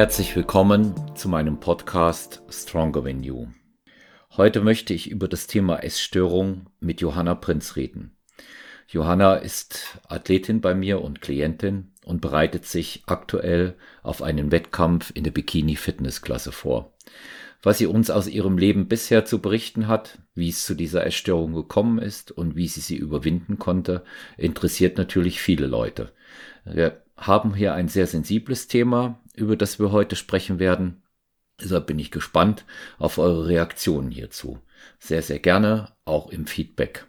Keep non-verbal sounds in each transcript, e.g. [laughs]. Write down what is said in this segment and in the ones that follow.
Herzlich willkommen zu meinem Podcast Stronger Than You. Heute möchte ich über das Thema Essstörung mit Johanna Prinz reden. Johanna ist Athletin bei mir und Klientin und bereitet sich aktuell auf einen Wettkampf in der Bikini Fitnessklasse vor. Was sie uns aus ihrem Leben bisher zu berichten hat, wie es zu dieser Essstörung gekommen ist und wie sie sie überwinden konnte, interessiert natürlich viele Leute. Haben hier ein sehr sensibles Thema, über das wir heute sprechen werden. Deshalb bin ich gespannt auf eure Reaktionen hierzu. Sehr, sehr gerne, auch im Feedback.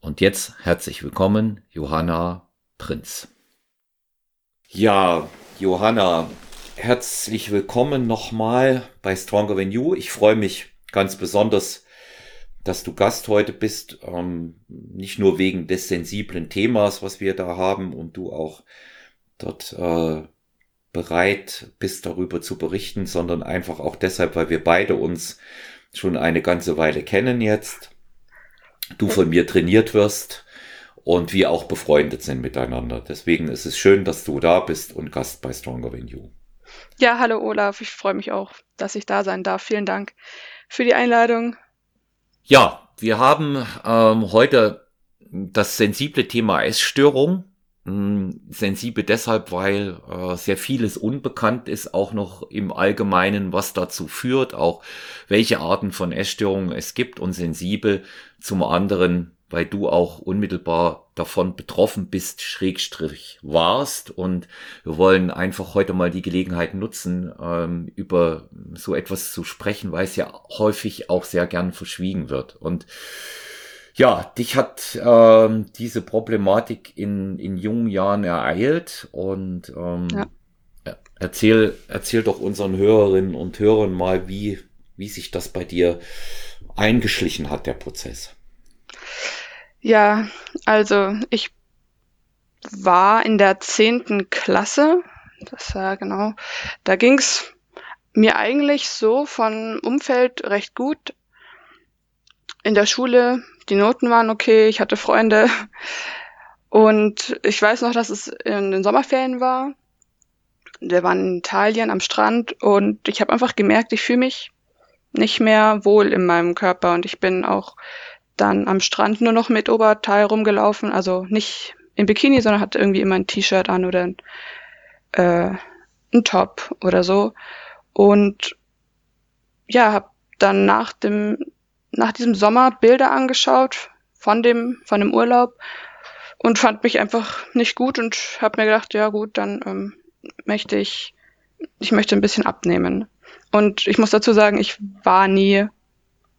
Und jetzt herzlich willkommen, Johanna Prinz. Ja, Johanna, herzlich willkommen nochmal bei Stronger Than You. Ich freue mich ganz besonders, dass du Gast heute bist. Ähm, nicht nur wegen des sensiblen Themas, was wir da haben und du auch dort äh, bereit bist, darüber zu berichten, sondern einfach auch deshalb, weil wir beide uns schon eine ganze Weile kennen jetzt du von mir trainiert wirst und wir auch befreundet sind miteinander. Deswegen ist es schön, dass du da bist und Gast bei Stronger Than You. Ja, hallo Olaf, ich freue mich auch, dass ich da sein darf. Vielen Dank für die Einladung. Ja, wir haben ähm, heute das sensible Thema Essstörung. Hm, sensibel deshalb, weil äh, sehr vieles unbekannt ist, auch noch im Allgemeinen, was dazu führt, auch welche Arten von Essstörungen es gibt und sensibel zum anderen, weil du auch unmittelbar davon betroffen bist, Schrägstrich warst. Und wir wollen einfach heute mal die Gelegenheit nutzen, ähm, über so etwas zu sprechen, weil es ja häufig auch sehr gern verschwiegen wird. Und ja, dich hat ähm, diese Problematik in, in jungen Jahren ereilt und ähm, ja. erzähl, erzähl doch unseren Hörerinnen und Hörern mal, wie, wie sich das bei dir eingeschlichen hat, der Prozess. Ja, also ich war in der zehnten Klasse, das war genau, da ging's mir eigentlich so von Umfeld recht gut. In der Schule die Noten waren okay, ich hatte Freunde. Und ich weiß noch, dass es in den Sommerferien war. Wir waren in Italien am Strand und ich habe einfach gemerkt, ich fühle mich nicht mehr wohl in meinem Körper und ich bin auch dann am Strand nur noch mit Oberteil rumgelaufen, also nicht im Bikini, sondern hatte irgendwie immer ein T-Shirt an oder ein, äh, ein Top oder so und ja, habe dann nach dem nach diesem Sommer Bilder angeschaut von dem, von dem Urlaub und fand mich einfach nicht gut und habe mir gedacht, ja gut, dann ähm, möchte ich, ich möchte ein bisschen abnehmen. Und ich muss dazu sagen, ich war nie,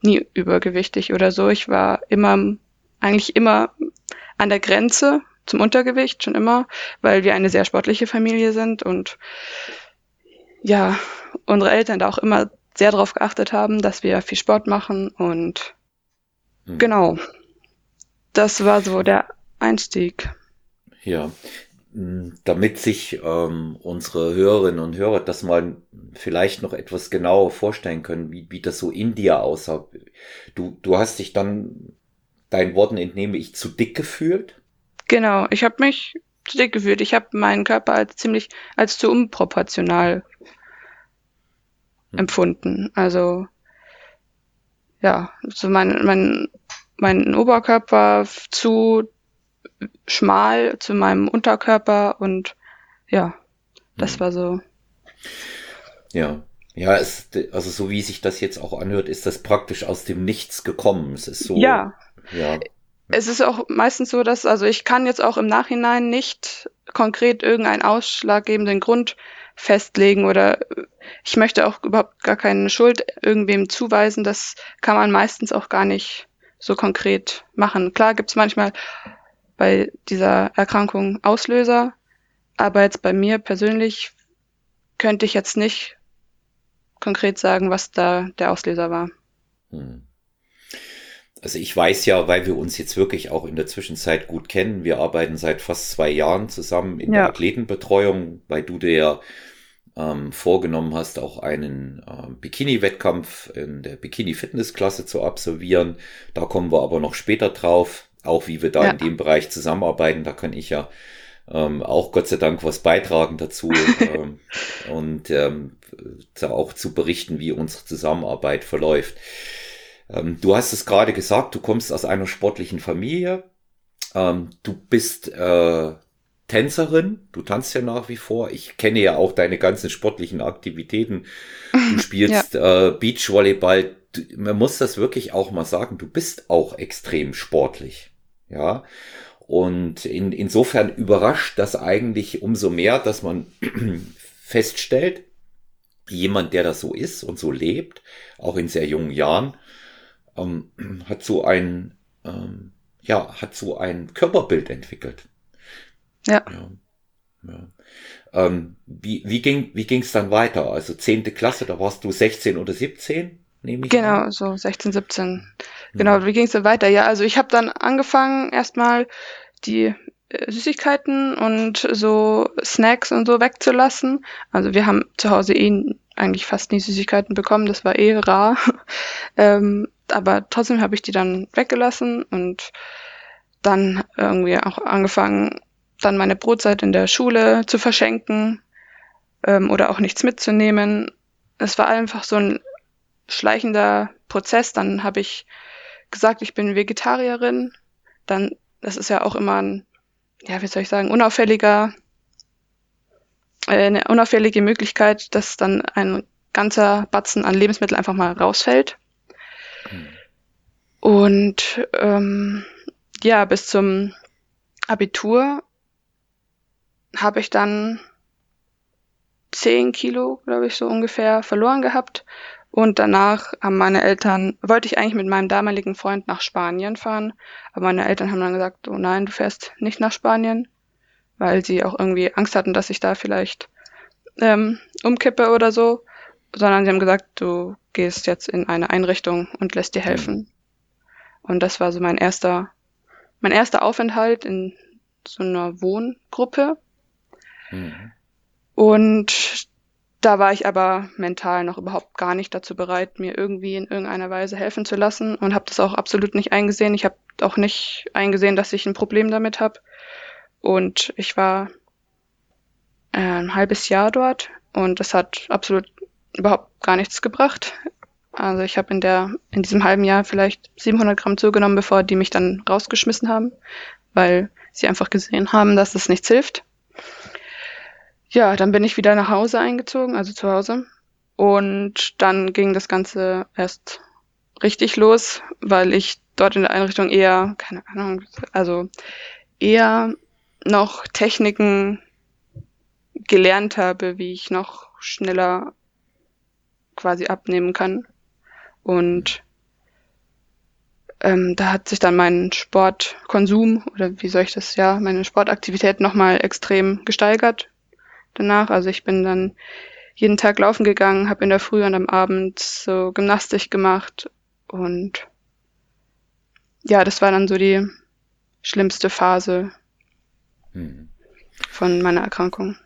nie übergewichtig oder so. Ich war immer, eigentlich immer an der Grenze zum Untergewicht, schon immer, weil wir eine sehr sportliche Familie sind und ja, unsere Eltern da auch immer sehr darauf geachtet haben, dass wir viel Sport machen und hm. genau. Das war so der Einstieg. Ja, hm, damit sich ähm, unsere Hörerinnen und Hörer das mal vielleicht noch etwas genauer vorstellen können, wie, wie das so in dir aussah. Du, du hast dich dann, deinen Worten entnehme ich, zu dick gefühlt? Genau, ich habe mich zu dick gefühlt. Ich habe meinen Körper als ziemlich als zu unproportional. Empfunden. Also ja, so mein, mein, mein Oberkörper zu schmal zu meinem Unterkörper und ja, das hm. war so. Ja. Ja, es, also so wie sich das jetzt auch anhört, ist das praktisch aus dem Nichts gekommen. Es ist so. Ja. Ja. Es ist auch meistens so, dass, also ich kann jetzt auch im Nachhinein nicht konkret irgendeinen ausschlaggebenden Grund festlegen oder ich möchte auch überhaupt gar keine Schuld irgendwem zuweisen. Das kann man meistens auch gar nicht so konkret machen. Klar gibt es manchmal bei dieser Erkrankung Auslöser, aber jetzt bei mir persönlich könnte ich jetzt nicht konkret sagen, was da der Auslöser war. Hm. Also ich weiß ja, weil wir uns jetzt wirklich auch in der Zwischenzeit gut kennen. Wir arbeiten seit fast zwei Jahren zusammen in ja. der Athletenbetreuung, weil du ja ähm, vorgenommen hast, auch einen äh, Bikini-Wettkampf in der Bikini-Fitness-Klasse zu absolvieren. Da kommen wir aber noch später drauf, auch wie wir da ja. in dem Bereich zusammenarbeiten. Da kann ich ja ähm, auch Gott sei Dank was beitragen dazu [laughs] ähm, und ähm, auch zu berichten, wie unsere Zusammenarbeit verläuft. Ähm, du hast es gerade gesagt, du kommst aus einer sportlichen Familie. Ähm, du bist äh, Tänzerin, du tanzt ja nach wie vor. Ich kenne ja auch deine ganzen sportlichen Aktivitäten. Du spielst ja. äh, Beachvolleyball. Du, man muss das wirklich auch mal sagen, du bist auch extrem sportlich. Ja. Und in, insofern überrascht das eigentlich umso mehr, dass man [clears throat] feststellt, jemand, der das so ist und so lebt, auch in sehr jungen Jahren, ähm, hat so ein, ähm, ja, hat so ein Körperbild entwickelt. Ja. ja. ja. Ähm, wie, wie ging, wie ging's dann weiter? Also zehnte Klasse, da warst du 16 oder 17, nehme ich Genau, an. so 16, 17. Genau, wie ging's dann weiter? Ja, also ich habe dann angefangen, erstmal die äh, Süßigkeiten und so Snacks und so wegzulassen. Also wir haben zu Hause eh eigentlich fast nie Süßigkeiten bekommen, das war eh rar. [laughs] ähm, aber trotzdem habe ich die dann weggelassen und dann irgendwie auch angefangen, dann meine Brotzeit in der Schule zu verschenken ähm, oder auch nichts mitzunehmen. Es war einfach so ein schleichender Prozess. Dann habe ich gesagt, ich bin Vegetarierin. Dann, das ist ja auch immer ein, ja, wie soll ich sagen, unauffälliger, äh, eine unauffällige Möglichkeit, dass dann ein ganzer Batzen an Lebensmitteln einfach mal rausfällt. Und ähm, ja, bis zum Abitur habe ich dann zehn Kilo, glaube ich, so ungefähr verloren gehabt. Und danach haben meine Eltern, wollte ich eigentlich mit meinem damaligen Freund nach Spanien fahren, aber meine Eltern haben dann gesagt, oh nein, du fährst nicht nach Spanien, weil sie auch irgendwie Angst hatten, dass ich da vielleicht ähm, umkippe oder so, sondern sie haben gesagt, du gehst jetzt in eine Einrichtung und lässt dir helfen. Und das war so mein erster, mein erster Aufenthalt in so einer Wohngruppe. Mhm. Und da war ich aber mental noch überhaupt gar nicht dazu bereit, mir irgendwie in irgendeiner Weise helfen zu lassen und habe das auch absolut nicht eingesehen. Ich habe auch nicht eingesehen, dass ich ein Problem damit habe. Und ich war äh, ein halbes Jahr dort und das hat absolut überhaupt gar nichts gebracht. Also ich habe in der in diesem halben Jahr vielleicht 700 Gramm zugenommen, bevor die mich dann rausgeschmissen haben, weil sie einfach gesehen haben, dass es nichts hilft. Ja, dann bin ich wieder nach Hause eingezogen, also zu Hause. Und dann ging das Ganze erst richtig los, weil ich dort in der Einrichtung eher, keine Ahnung, also eher noch Techniken gelernt habe, wie ich noch schneller quasi abnehmen kann. Und ähm, da hat sich dann mein Sportkonsum oder wie soll ich das, ja, meine Sportaktivität nochmal extrem gesteigert danach. Also ich bin dann jeden Tag laufen gegangen, habe in der Früh und am Abend so Gymnastik gemacht und ja, das war dann so die schlimmste Phase hm. von meiner Erkrankung.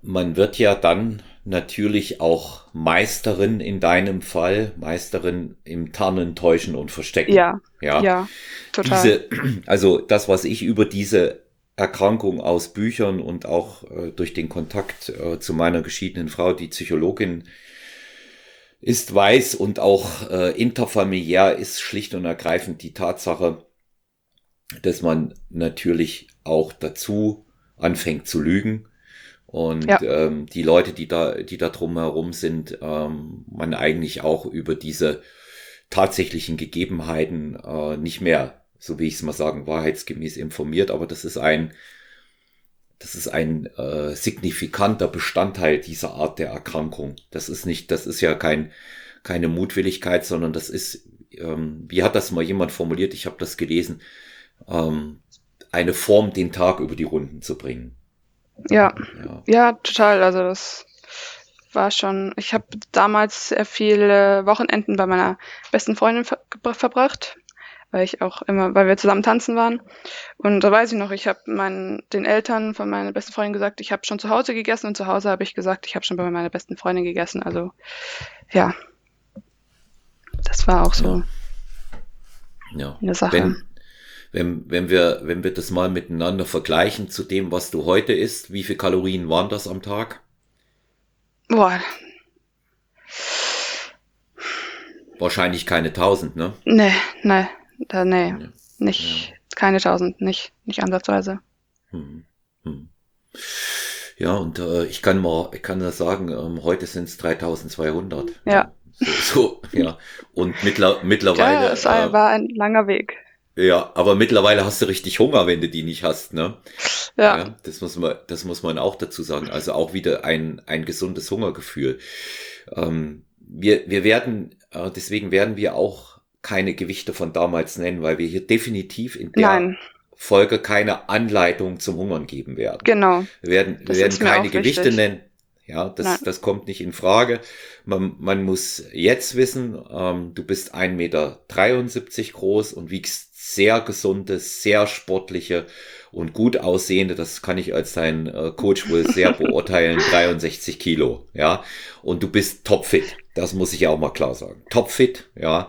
Man wird ja dann natürlich auch Meisterin in deinem Fall, Meisterin im Tarnen, Täuschen und Verstecken. Ja, ja, ja total. Diese, [clears throat] also das, was ich über diese Erkrankung aus Büchern und auch äh, durch den Kontakt äh, zu meiner geschiedenen Frau, die Psychologin ist, weiß und auch äh, interfamiliär ist schlicht und ergreifend die Tatsache, dass man natürlich auch dazu anfängt zu lügen und ja. ähm, die Leute, die da, die da drumherum sind, ähm, man eigentlich auch über diese tatsächlichen Gegebenheiten äh, nicht mehr, so wie ich es mal sagen, wahrheitsgemäß informiert. Aber das ist ein, das ist ein äh, signifikanter Bestandteil dieser Art der Erkrankung. Das ist nicht, das ist ja kein, keine Mutwilligkeit, sondern das ist, ähm, wie hat das mal jemand formuliert? Ich habe das gelesen. Ähm, eine Form, den Tag über die Runden zu bringen. Ja, ja, ja total. Also das war schon. Ich habe damals sehr viele Wochenenden bei meiner besten Freundin ver verbracht, weil ich auch immer, weil wir zusammen tanzen waren. Und da weiß ich noch, ich habe meinen den Eltern von meiner besten Freundin gesagt, ich habe schon zu Hause gegessen und zu Hause habe ich gesagt, ich habe schon bei meiner besten Freundin gegessen. Also ja, das war auch so ja. eine Sache. Wenn, Wenn, wenn wir, wenn wir das mal miteinander vergleichen zu dem, was du heute isst, wie viele Kalorien waren das am Tag? Boah. Wahrscheinlich keine tausend, ne? Nee, nee, da, nee, nee. nicht, ja. keine tausend, nicht, nicht ansatzweise. Hm, hm. Ja, und äh, ich kann mal, ich kann das sagen, ähm, heute sind es 3200. Ja. So, so, ja. Und mittler, mittlerweile. Ja, es äh, war ein langer Weg. Ja, aber mittlerweile hast du richtig Hunger, wenn du die nicht hast, ne? Ja. ja. das muss man, das muss man auch dazu sagen. Also auch wieder ein, ein gesundes Hungergefühl. Ähm, wir, wir werden, äh, deswegen werden wir auch keine Gewichte von damals nennen, weil wir hier definitiv in der Nein. Folge keine Anleitung zum Hungern geben werden. Genau. Wir werden, wir werden keine Gewichte wichtig. nennen. Ja, das, das kommt nicht in Frage. Man, man muss jetzt wissen, ähm, du bist 1,73 Meter groß und wiegst sehr gesunde, sehr sportliche und gut aussehende, das kann ich als dein äh, Coach wohl sehr [laughs] beurteilen, 63 Kilo, ja. Und du bist topfit. Das muss ich auch mal klar sagen. Topfit, ja.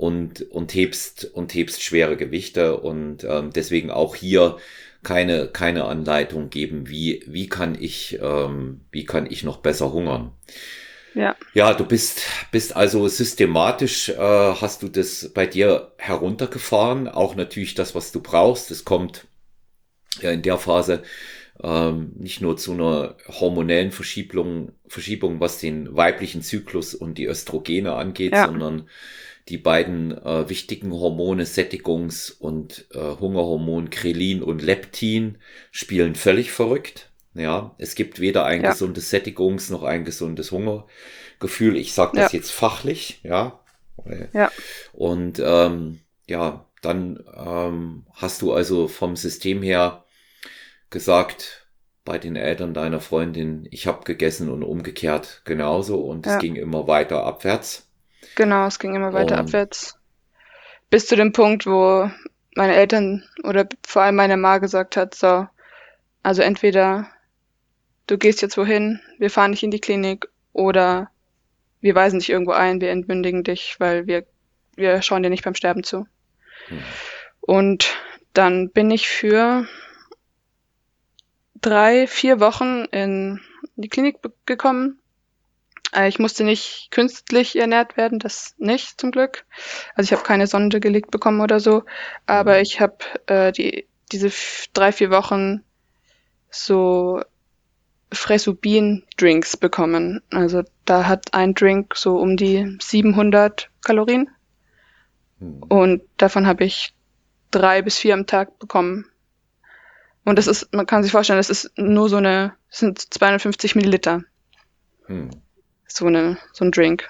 Und, und hebst, und hebst schwere Gewichte und ähm, deswegen auch hier keine, keine Anleitung geben, wie, wie kann ich, ähm, wie kann ich noch besser hungern. Ja. Ja, du bist, bist also systematisch, äh, hast du das bei dir heruntergefahren. Auch natürlich das, was du brauchst. Es kommt ja in der Phase ähm, nicht nur zu einer hormonellen Verschiebung, Verschiebung, was den weiblichen Zyklus und die Östrogene angeht, ja. sondern die beiden äh, wichtigen Hormone, Sättigungs- und äh, Hungerhormon Krelin und Leptin, spielen völlig verrückt. Ja, es gibt weder ein ja. gesundes Sättigungs- noch ein gesundes Hungergefühl. Ich sage das ja. jetzt fachlich, ja. Ja. Und ähm, ja, dann ähm, hast du also vom System her gesagt bei den Eltern deiner Freundin, ich habe gegessen und umgekehrt genauso und ja. es ging immer weiter abwärts. Genau, es ging immer weiter und, abwärts. Bis zu dem Punkt, wo meine Eltern oder vor allem meine Ma gesagt hat, so, also entweder du gehst jetzt wohin, wir fahren dich in die Klinik oder wir weisen dich irgendwo ein, wir entmündigen dich, weil wir, wir schauen dir nicht beim Sterben zu. Mhm. Und dann bin ich für drei, vier Wochen in die Klinik gekommen. Äh, ich musste nicht künstlich ernährt werden, das nicht zum Glück. Also ich habe keine Sonde gelegt bekommen oder so, aber mhm. ich habe äh, die diese drei, vier Wochen so Fresubin-Drinks bekommen. Also da hat ein Drink so um die 700 Kalorien. Hm. Und davon habe ich drei bis vier am Tag bekommen. Und das ist, man kann sich vorstellen, das ist nur so eine, das sind 250 Milliliter. Hm. So eine, so ein Drink.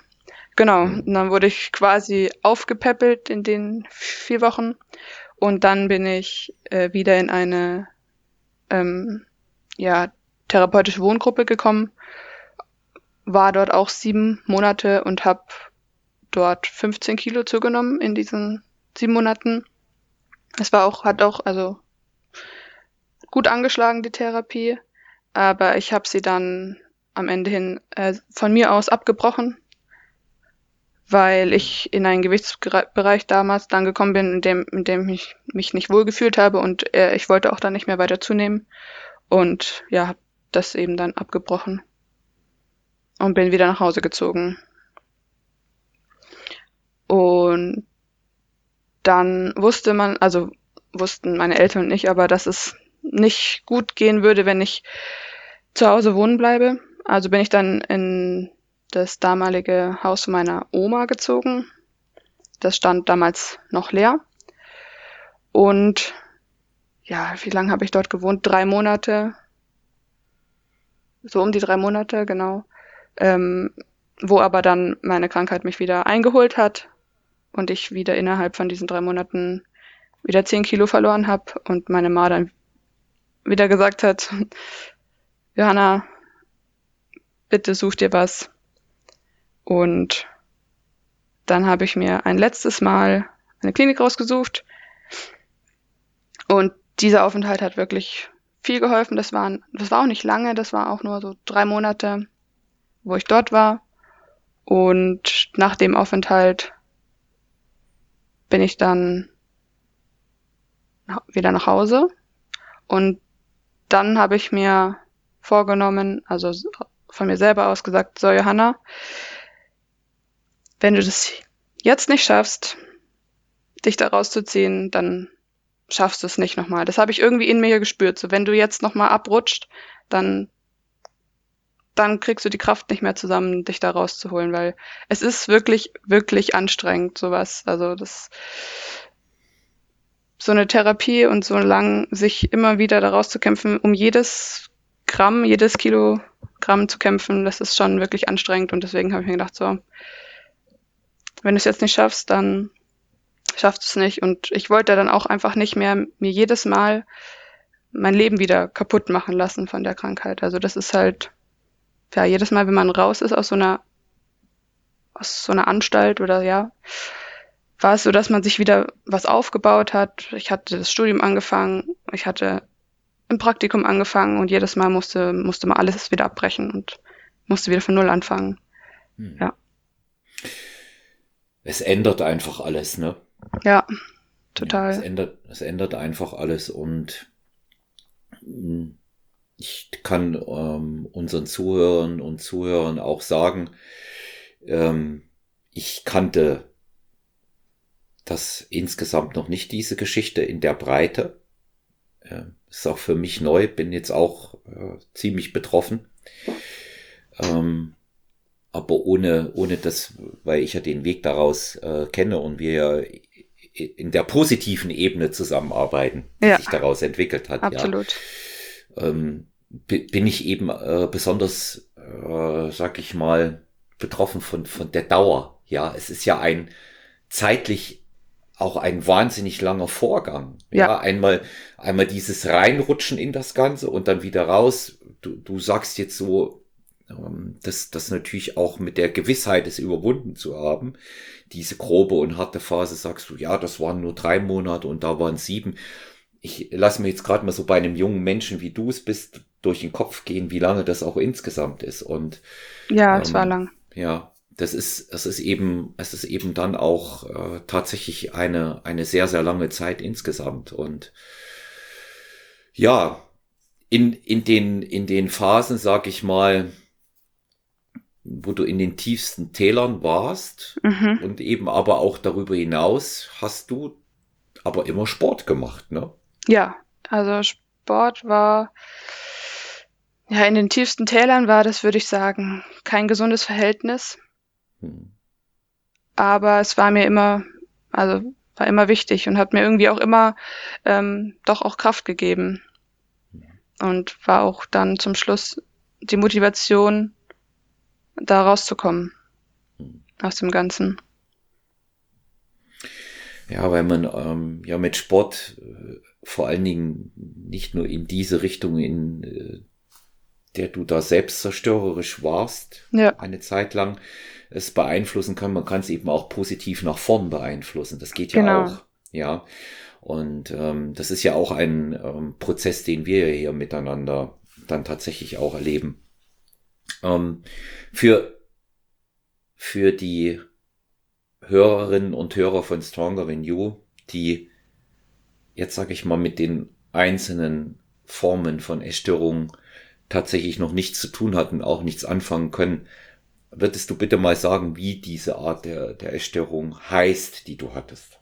Genau. Hm. Und dann wurde ich quasi aufgepäppelt in den vier Wochen. Und dann bin ich äh, wieder in eine ähm, ja, therapeutische Wohngruppe gekommen, war dort auch sieben Monate und habe dort 15 Kilo zugenommen in diesen sieben Monaten. Es war auch, hat auch, also gut angeschlagen, die Therapie, aber ich habe sie dann am Ende hin äh, von mir aus abgebrochen, weil ich in einen Gewichtsbereich damals dann gekommen bin, in dem, in dem ich mich nicht wohlgefühlt habe und äh, ich wollte auch dann nicht mehr weiter zunehmen. Und ja, habe das eben dann abgebrochen und bin wieder nach Hause gezogen. Und dann wusste man, also wussten meine Eltern und ich, aber dass es nicht gut gehen würde, wenn ich zu Hause wohnen bleibe. Also bin ich dann in das damalige Haus meiner Oma gezogen. Das stand damals noch leer. Und ja, wie lange habe ich dort gewohnt? Drei Monate so um die drei Monate, genau, ähm, wo aber dann meine Krankheit mich wieder eingeholt hat und ich wieder innerhalb von diesen drei Monaten wieder zehn Kilo verloren habe und meine Ma dann wieder gesagt hat, [laughs] Johanna, bitte such dir was. Und dann habe ich mir ein letztes Mal eine Klinik rausgesucht. Und dieser Aufenthalt hat wirklich viel geholfen. Das waren, das war auch nicht lange, das war auch nur so drei Monate, wo ich dort war. Und nach dem Aufenthalt bin ich dann wieder nach Hause. Und dann habe ich mir vorgenommen, also von mir selber aus gesagt, so Johanna, wenn du das jetzt nicht schaffst, dich da rauszuziehen, dann schaffst du es nicht nochmal. Das habe ich irgendwie in mir gespürt. So, wenn du jetzt nochmal abrutscht, dann, dann kriegst du die Kraft nicht mehr zusammen, dich da rauszuholen, weil es ist wirklich, wirklich anstrengend, sowas. Also das, so eine Therapie und so lang sich immer wieder da rauszukämpfen, um jedes Gramm, jedes Kilogramm zu kämpfen, das ist schon wirklich anstrengend und deswegen habe ich mir gedacht, so, wenn du es jetzt nicht schaffst, dann schaffst du es nicht. Und ich wollte dann auch einfach nicht mehr mir jedes Mal mein Leben wieder kaputt machen lassen von der Krankheit. Also das ist halt, ja, jedes Mal, wenn man raus ist aus so einer, aus so einer Anstalt oder ja, war es so, dass man sich wieder was aufgebaut hat. Ich hatte das Studium angefangen, ich hatte im Praktikum angefangen und jedes Mal musste, musste man alles wieder abbrechen und musste wieder von Null anfangen. Hm. Ja. Es ändert einfach alles, ne? Ja, total. Ja, es, ändert, es ändert einfach alles und hm, ich kann ähm, unseren Zuhörern und Zuhörern auch sagen, ähm, ich kannte das insgesamt noch nicht, diese Geschichte in der Breite. Äh, ist auch für mich neu, bin jetzt auch äh, ziemlich betroffen. Ähm, aber ohne, ohne das, weil ich ja den Weg daraus äh, kenne und wir ja in der positiven Ebene zusammenarbeiten, die ja, sich daraus entwickelt hat. Absolut. Ja, ähm, bin ich eben äh, besonders, äh, sag ich mal, betroffen von, von der Dauer. Ja, es ist ja ein zeitlich auch ein wahnsinnig langer Vorgang. Ja, ja einmal, einmal dieses Reinrutschen in das Ganze und dann wieder raus. Du, du sagst jetzt so, ähm, das, das natürlich auch mit der Gewissheit, es überwunden zu haben. Diese grobe und harte Phase sagst du, ja, das waren nur drei Monate und da waren sieben. Ich lasse mir jetzt gerade mal so bei einem jungen Menschen, wie du es bist, durch den Kopf gehen, wie lange das auch insgesamt ist. Und ja, es ähm, war lang. Ja, das ist, es ist eben, es ist eben dann auch äh, tatsächlich eine, eine sehr, sehr lange Zeit insgesamt. Und ja, in, in den, in den Phasen, sag ich mal, wo du in den tiefsten Tälern warst mhm. und eben aber auch darüber hinaus hast du aber immer Sport gemacht, ne? Ja, also Sport war ja in den tiefsten Tälern war das, würde ich sagen, kein gesundes Verhältnis. Hm. Aber es war mir immer, also war immer wichtig und hat mir irgendwie auch immer ähm, doch auch Kraft gegeben. Hm. Und war auch dann zum Schluss die Motivation, da rauszukommen aus dem Ganzen. Ja, weil man ähm, ja mit Sport äh, vor allen Dingen nicht nur in diese Richtung, in äh, der du da selbst zerstörerisch warst, ja. eine Zeit lang, es beeinflussen kann. Man kann es eben auch positiv nach vorn beeinflussen. Das geht ja genau. auch. Ja. Und ähm, das ist ja auch ein ähm, Prozess, den wir hier miteinander dann tatsächlich auch erleben. Ähm, für, für die Hörerinnen und Hörer von Stronger Than You, die jetzt sage ich mal mit den einzelnen Formen von Essstörungen tatsächlich noch nichts zu tun hatten, auch nichts anfangen können, würdest du bitte mal sagen, wie diese Art der, der Essstörung heißt, die du hattest?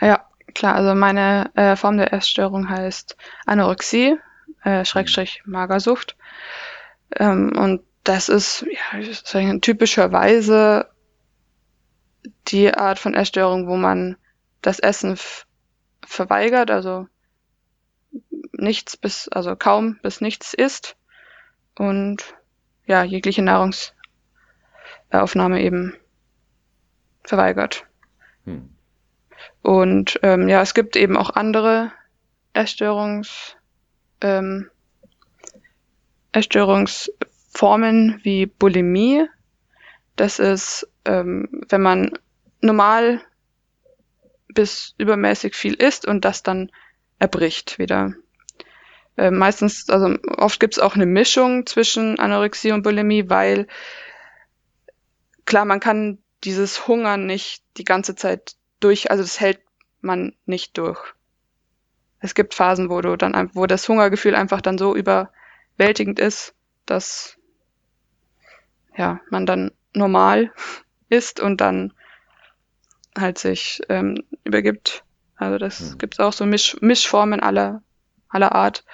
Ja, klar. Also meine äh, Form der Essstörung heißt Anorexie, äh, Schrägstrich Magersucht. Ähm, und das ist ja, typischerweise die Art von Essstörung, wo man das Essen verweigert, also nichts bis, also kaum bis nichts isst und ja, jegliche Nahrungsaufnahme eben verweigert. Hm. Und ähm, ja, es gibt eben auch andere Essstörungs, ähm, Essstörungs Formen wie Bulimie. Das ist, ähm, wenn man normal bis übermäßig viel isst und das dann erbricht wieder. Äh, meistens, also oft gibt es auch eine Mischung zwischen Anorexie und Bulimie, weil klar, man kann dieses Hungern nicht die ganze Zeit durch, also das hält man nicht durch. es gibt Phasen, wo du dann, wo das Hungergefühl einfach dann so überwältigend ist, dass ja, man dann normal [laughs] ist und dann halt sich ähm, übergibt. Also das mhm. gibt's auch so Misch Mischformen aller, aller Art.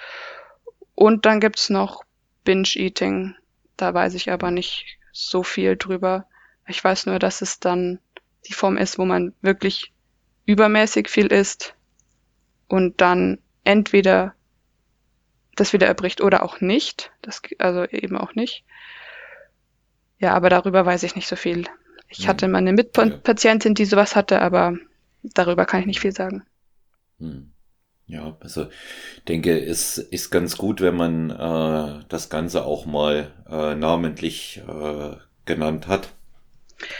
Und dann gibt's noch Binge-Eating. Da weiß ich aber nicht so viel drüber. Ich weiß nur, dass es dann die Form ist, wo man wirklich übermäßig viel isst und dann entweder das wieder erbricht oder auch nicht. Das, also eben auch nicht. Ja, aber darüber weiß ich nicht so viel. Ich hm. hatte mal eine Mitpatientin, die sowas hatte, aber darüber kann ich nicht viel sagen. Hm. Ja, also denke, es ist ganz gut, wenn man äh, das Ganze auch mal äh, namentlich äh, genannt hat.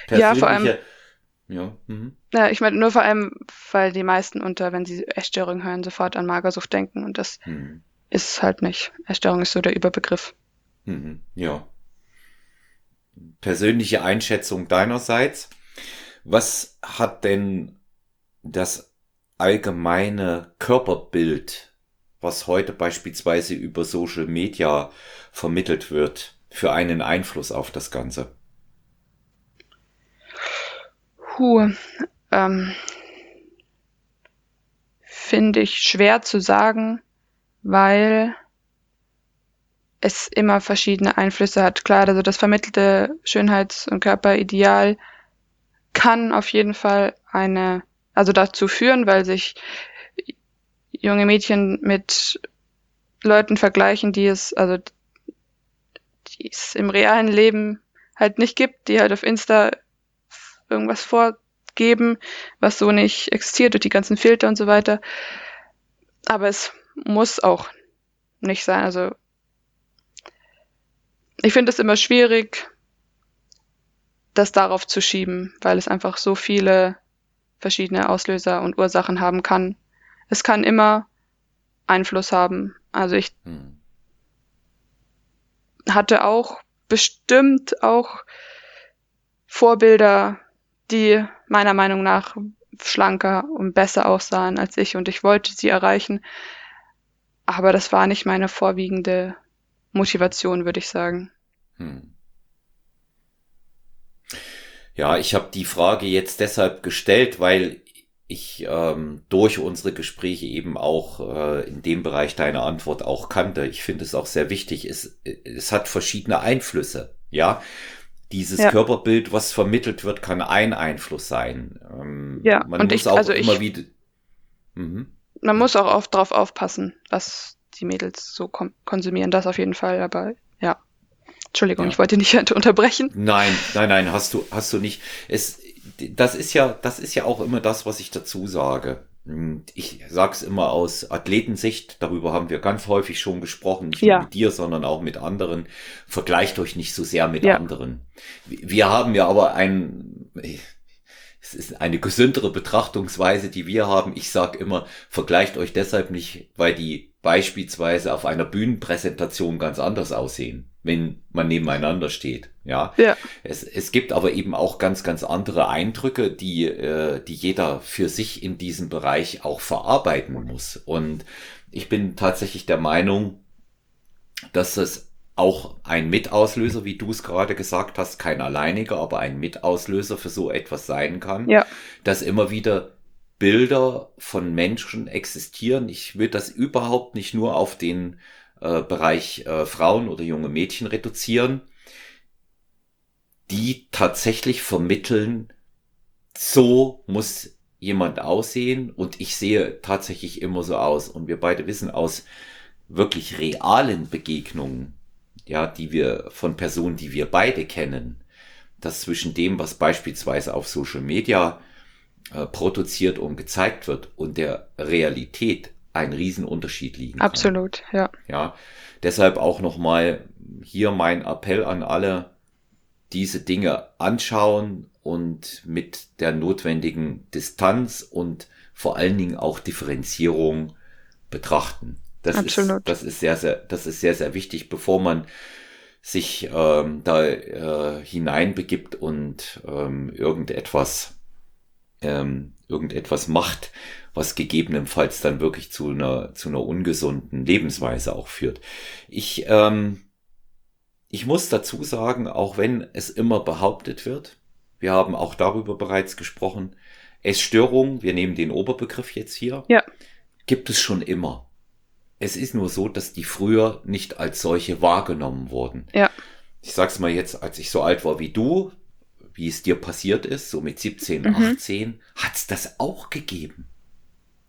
Ja, vor allem. Ja, mhm. ja, ich meine nur vor allem, weil die meisten unter, wenn sie Essstörung hören, sofort an Magersucht denken und das mhm. ist halt nicht. Essstörung ist so der Überbegriff. Mhm. Ja. Persönliche Einschätzung deinerseits. Was hat denn das allgemeine Körperbild, was heute beispielsweise über Social Media vermittelt wird, für einen Einfluss auf das Ganze? Puh, ähm, finde ich schwer zu sagen, weil es immer verschiedene Einflüsse hat. Klar, also das vermittelte Schönheits- und Körperideal kann auf jeden Fall eine, also dazu führen, weil sich junge Mädchen mit Leuten vergleichen, die es, also die es im realen Leben halt nicht gibt, die halt auf Insta irgendwas vorgeben, was so nicht existiert durch die ganzen Filter und so weiter. Aber es muss auch nicht sein. Also ich finde es immer schwierig, das darauf zu schieben, weil es einfach so viele verschiedene Auslöser und Ursachen haben kann. Es kann immer Einfluss haben. Also ich hm. hatte auch bestimmt auch Vorbilder, die meiner Meinung nach schlanker und besser aussahen als ich und ich wollte sie erreichen. Aber das war nicht meine vorwiegende Motivation, würde ich sagen. Hm. Ja, ich habe die Frage jetzt deshalb gestellt, weil ich ähm, durch unsere Gespräche eben auch äh, in dem Bereich deine Antwort auch kannte. Ich finde es auch sehr wichtig. Es, es hat verschiedene Einflüsse. Ja, dieses ja. Körperbild, was vermittelt wird, kann ein Einfluss sein. Ähm, ja, man und muss ich, auch also immer ich, wieder. Mhm. Man muss auch oft drauf aufpassen, was die Mädels so konsumieren. Das auf jeden Fall, aber. Entschuldigung, ja. ich wollte nicht unterbrechen. Nein, nein, nein, hast du, hast du nicht. Es, das ist ja, das ist ja auch immer das, was ich dazu sage. Ich sag's immer aus Athletensicht, darüber haben wir ganz häufig schon gesprochen, nicht ja. nur mit dir, sondern auch mit anderen. Vergleicht euch nicht so sehr mit ja. anderen. Wir haben ja aber ein, es ist eine gesündere Betrachtungsweise, die wir haben. Ich sag immer, vergleicht euch deshalb nicht, weil die beispielsweise auf einer Bühnenpräsentation ganz anders aussehen, wenn man nebeneinander steht. Ja. ja. Es, es gibt aber eben auch ganz, ganz andere Eindrücke, die, äh, die jeder für sich in diesem Bereich auch verarbeiten muss. Und ich bin tatsächlich der Meinung, dass es auch ein Mitauslöser, wie du es gerade gesagt hast, kein alleiniger, aber ein Mitauslöser für so etwas sein kann, ja. dass immer wieder Bilder von Menschen existieren. Ich will das überhaupt nicht nur auf den äh, Bereich äh, Frauen oder junge Mädchen reduzieren, die tatsächlich vermitteln, so muss jemand aussehen und ich sehe tatsächlich immer so aus. Und wir beide wissen aus wirklich realen Begegnungen, ja, die wir von Personen, die wir beide kennen, dass zwischen dem, was beispielsweise auf Social Media äh, produziert und gezeigt wird und der Realität ein Riesenunterschied liegen kann. Absolut, ja. Ja, deshalb auch nochmal hier mein Appell an alle, diese Dinge anschauen und mit der notwendigen Distanz und vor allen Dingen auch Differenzierung betrachten. Das Absolut. ist, das ist sehr, sehr, das ist sehr, sehr wichtig, bevor man sich ähm, da äh, hineinbegibt und ähm, irgendetwas ähm, irgendetwas macht, was gegebenenfalls dann wirklich zu einer, zu einer ungesunden Lebensweise auch führt. Ich, ähm, ich muss dazu sagen, auch wenn es immer behauptet wird, wir haben auch darüber bereits gesprochen, Essstörung, wir nehmen den Oberbegriff jetzt hier, ja. gibt es schon immer. Es ist nur so, dass die früher nicht als solche wahrgenommen wurden. Ja. Ich sag's mal jetzt, als ich so alt war wie du, wie es dir passiert ist, so mit 17, mhm. 18, hat's das auch gegeben.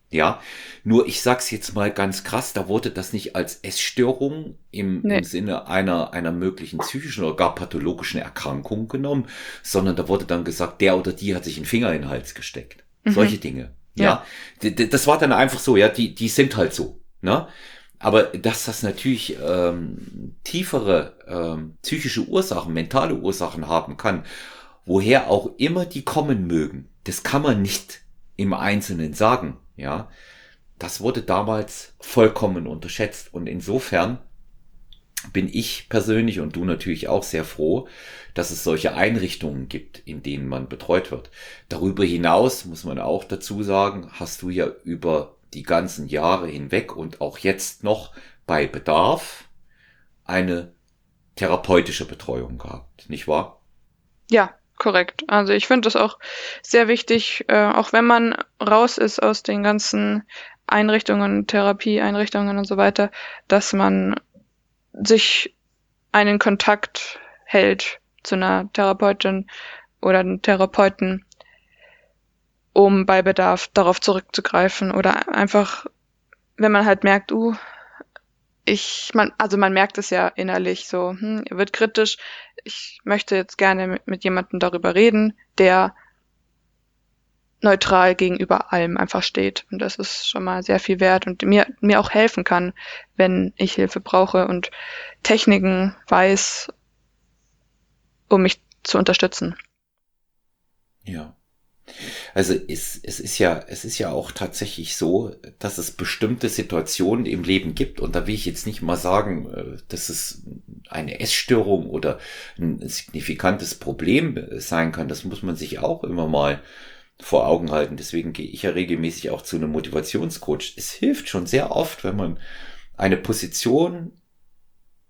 Ja, nur ich sag's jetzt mal ganz krass, da wurde das nicht als Essstörung im, nee. im Sinne einer, einer möglichen psychischen oder gar pathologischen Erkrankung genommen, sondern da wurde dann gesagt, der oder die hat sich einen Finger in den Hals gesteckt. Mhm. Solche Dinge. Ja. ja. Das war dann einfach so, ja, die, die sind halt so. Ne? Aber dass das natürlich ähm, tiefere ähm, psychische Ursachen, mentale Ursachen haben kann, woher auch immer die kommen mögen, das kann man nicht im Einzelnen sagen. Ja, das wurde damals vollkommen unterschätzt und insofern bin ich persönlich und du natürlich auch sehr froh, dass es solche Einrichtungen gibt, in denen man betreut wird. Darüber hinaus muss man auch dazu sagen, hast du ja über die ganzen Jahre hinweg und auch jetzt noch bei Bedarf eine therapeutische Betreuung gehabt, nicht wahr? Ja, korrekt. Also ich finde das auch sehr wichtig, äh, auch wenn man raus ist aus den ganzen Einrichtungen, Therapieeinrichtungen und so weiter, dass man sich einen Kontakt hält zu einer Therapeutin oder einem Therapeuten, um bei Bedarf darauf zurückzugreifen oder einfach, wenn man halt merkt, uh, ich, man, also man merkt es ja innerlich so, hm, wird kritisch. Ich möchte jetzt gerne mit, mit jemandem darüber reden, der neutral gegenüber allem einfach steht. Und das ist schon mal sehr viel wert und mir, mir auch helfen kann, wenn ich Hilfe brauche und Techniken weiß, um mich zu unterstützen. Ja. Also es, es ist ja, es ist ja auch tatsächlich so, dass es bestimmte Situationen im Leben gibt und da will ich jetzt nicht mal sagen, äh, dass es eine Essstörung oder ein signifikantes Problem sein kann. Das muss man sich auch immer mal vor Augen halten. Deswegen gehe ich ja regelmäßig auch zu einem Motivationscoach. Es hilft schon sehr oft, wenn man eine Position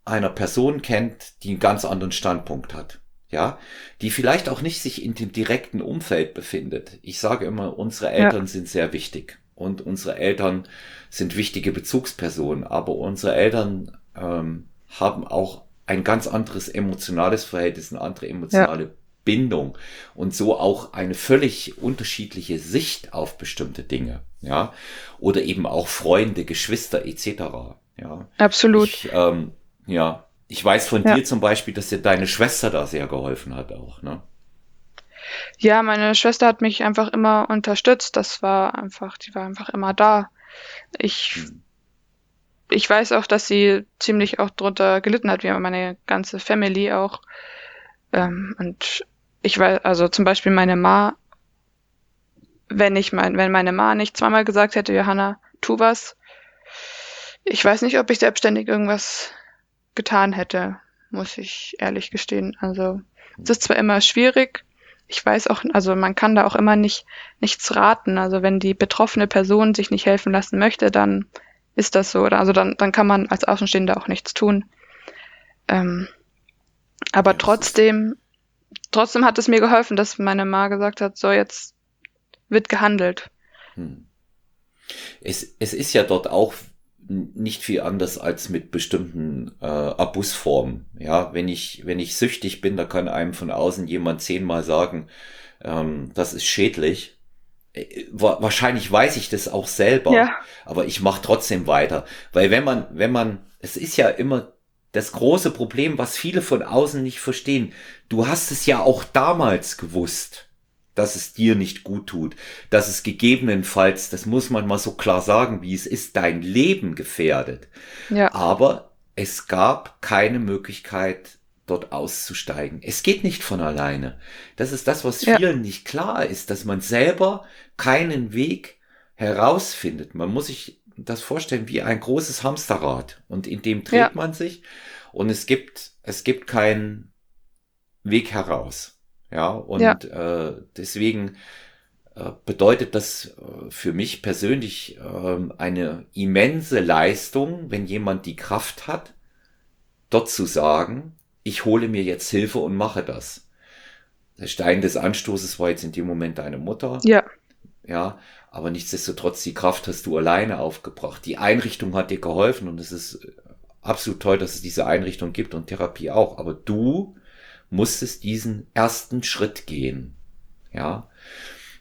einer Person kennt, die einen ganz anderen Standpunkt hat ja, die vielleicht auch nicht sich in dem direkten Umfeld befindet. Ich sage immer, unsere Eltern ja. sind sehr wichtig und unsere Eltern sind wichtige Bezugspersonen, aber unsere Eltern ähm, haben auch ein ganz anderes emotionales Verhältnis, eine andere emotionale ja. Bindung und so auch eine völlig unterschiedliche Sicht auf bestimmte Dinge, ja, oder eben auch Freunde, Geschwister etc. Ja, absolut. Ich, ähm, ja, ich weiß von ja. dir zum Beispiel, dass dir deine Schwester da sehr geholfen hat auch, ne? Ja, meine Schwester hat mich einfach immer unterstützt. Das war einfach, die war einfach immer da. Ich, hm. ich weiß auch, dass sie ziemlich auch drunter gelitten hat, wie meine ganze Family auch. Ähm, und ich weiß, also zum Beispiel meine Ma, wenn ich mein, wenn meine Ma nicht zweimal gesagt hätte, Johanna, tu was, ich weiß nicht, ob ich selbstständig irgendwas getan hätte, muss ich ehrlich gestehen. Also es ist zwar immer schwierig, ich weiß auch, also man kann da auch immer nicht nichts raten. Also wenn die betroffene Person sich nicht helfen lassen möchte, dann ist das so. Also dann, dann kann man als Außenstehender auch nichts tun. Ähm, aber trotzdem, trotzdem hat es mir geholfen, dass meine Ma gesagt hat, so jetzt wird gehandelt. Hm. Es, es ist ja dort auch nicht viel anders als mit bestimmten äh, Abusformen. Ja, wenn ich, wenn ich süchtig bin, da kann einem von außen jemand zehnmal sagen, ähm, das ist schädlich. Äh, wahrscheinlich weiß ich das auch selber, ja. aber ich mache trotzdem weiter. Weil wenn man, wenn man, es ist ja immer das große Problem, was viele von außen nicht verstehen. Du hast es ja auch damals gewusst dass es dir nicht gut tut, dass es gegebenenfalls, das muss man mal so klar sagen, wie es ist, dein Leben gefährdet. Ja. Aber es gab keine Möglichkeit, dort auszusteigen. Es geht nicht von alleine. Das ist das, was vielen ja. nicht klar ist, dass man selber keinen Weg herausfindet. Man muss sich das vorstellen wie ein großes Hamsterrad und in dem dreht ja. man sich und es gibt, es gibt keinen Weg heraus. Ja, und ja. Äh, deswegen äh, bedeutet das äh, für mich persönlich ähm, eine immense Leistung, wenn jemand die Kraft hat, dort zu sagen, ich hole mir jetzt Hilfe und mache das. Der Stein des Anstoßes war jetzt in dem Moment deine Mutter. Ja. Ja, aber nichtsdestotrotz, die Kraft hast du alleine aufgebracht. Die Einrichtung hat dir geholfen und es ist absolut toll, dass es diese Einrichtung gibt und Therapie auch. Aber du musstest diesen ersten Schritt gehen. Ja.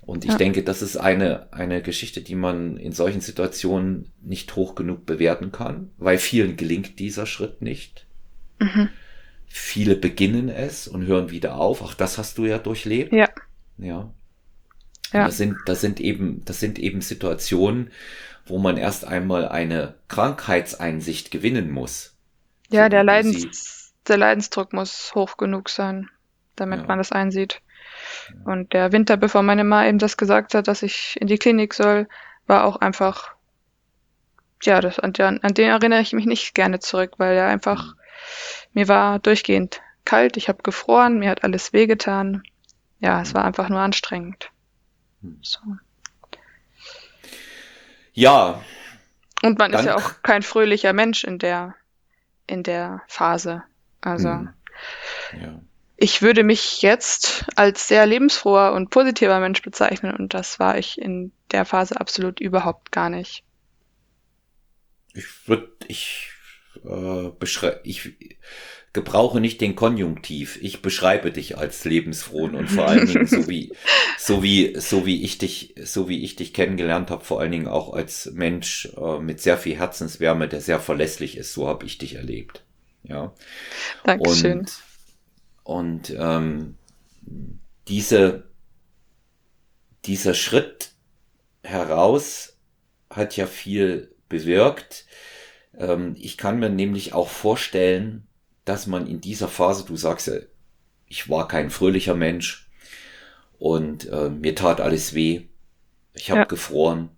Und ich ja. denke, das ist eine, eine Geschichte, die man in solchen Situationen nicht hoch genug bewerten kann, weil vielen gelingt dieser Schritt nicht. Mhm. Viele beginnen es und hören wieder auf. Auch das hast du ja durchlebt. Ja. Ja. ja. Das sind, das sind eben, das sind eben Situationen, wo man erst einmal eine Krankheitseinsicht gewinnen muss. Ja, so, der Leidens, der Leidensdruck muss hoch genug sein, damit ja. man das einsieht. Und der Winter, bevor meine Ma eben das gesagt hat, dass ich in die Klinik soll, war auch einfach, ja, das, an, den, an den erinnere ich mich nicht gerne zurück, weil er einfach, mhm. mir war durchgehend kalt, ich habe gefroren, mir hat alles wehgetan. Ja, es war einfach nur anstrengend. Mhm. So. Ja. Und man ist ja auch kein fröhlicher Mensch in der, in der Phase. Also. Mhm. Ja ich würde mich jetzt als sehr lebensfroher und positiver Mensch bezeichnen und das war ich in der Phase absolut überhaupt gar nicht. Ich würde, ich äh, beschreibe, ich gebrauche nicht den Konjunktiv. Ich beschreibe dich als lebensfrohen und vor allen Dingen so wie, [laughs] so wie, so wie ich dich, so wie ich dich kennengelernt habe, vor allen Dingen auch als Mensch äh, mit sehr viel Herzenswärme, der sehr verlässlich ist. So habe ich dich erlebt. Ja. Dankeschön. Und und ähm, diese, dieser Schritt heraus hat ja viel bewirkt. Ähm, ich kann mir nämlich auch vorstellen, dass man in dieser Phase, du sagst ja, ich war kein fröhlicher Mensch und äh, mir tat alles weh. Ich habe ja. gefroren.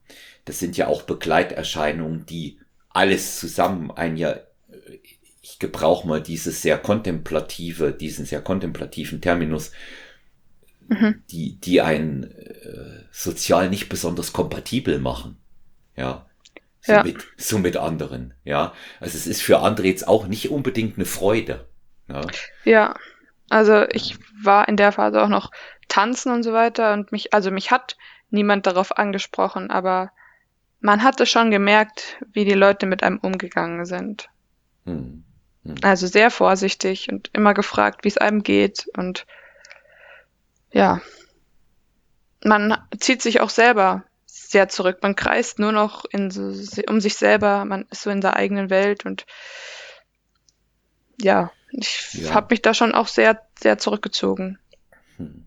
Das sind ja auch Begleiterscheinungen, die alles zusammen ein Jahr ich gebrauche mal dieses sehr kontemplative, diesen sehr kontemplativen Terminus, mhm. die, die einen äh, sozial nicht besonders kompatibel machen. Ja. So, ja. Mit, so mit anderen. Ja. Also es ist für andere jetzt auch nicht unbedingt eine Freude. Ja. ja. Also ich war in der Phase auch noch tanzen und so weiter und mich, also mich hat niemand darauf angesprochen, aber man hatte schon gemerkt, wie die Leute mit einem umgegangen sind. Hm. Hm. Also sehr vorsichtig und immer gefragt, wie es einem geht. Und ja, man zieht sich auch selber sehr zurück. Man kreist nur noch in um sich selber, man ist so in der eigenen Welt und ja, ich ja. habe mich da schon auch sehr, sehr zurückgezogen. Hm.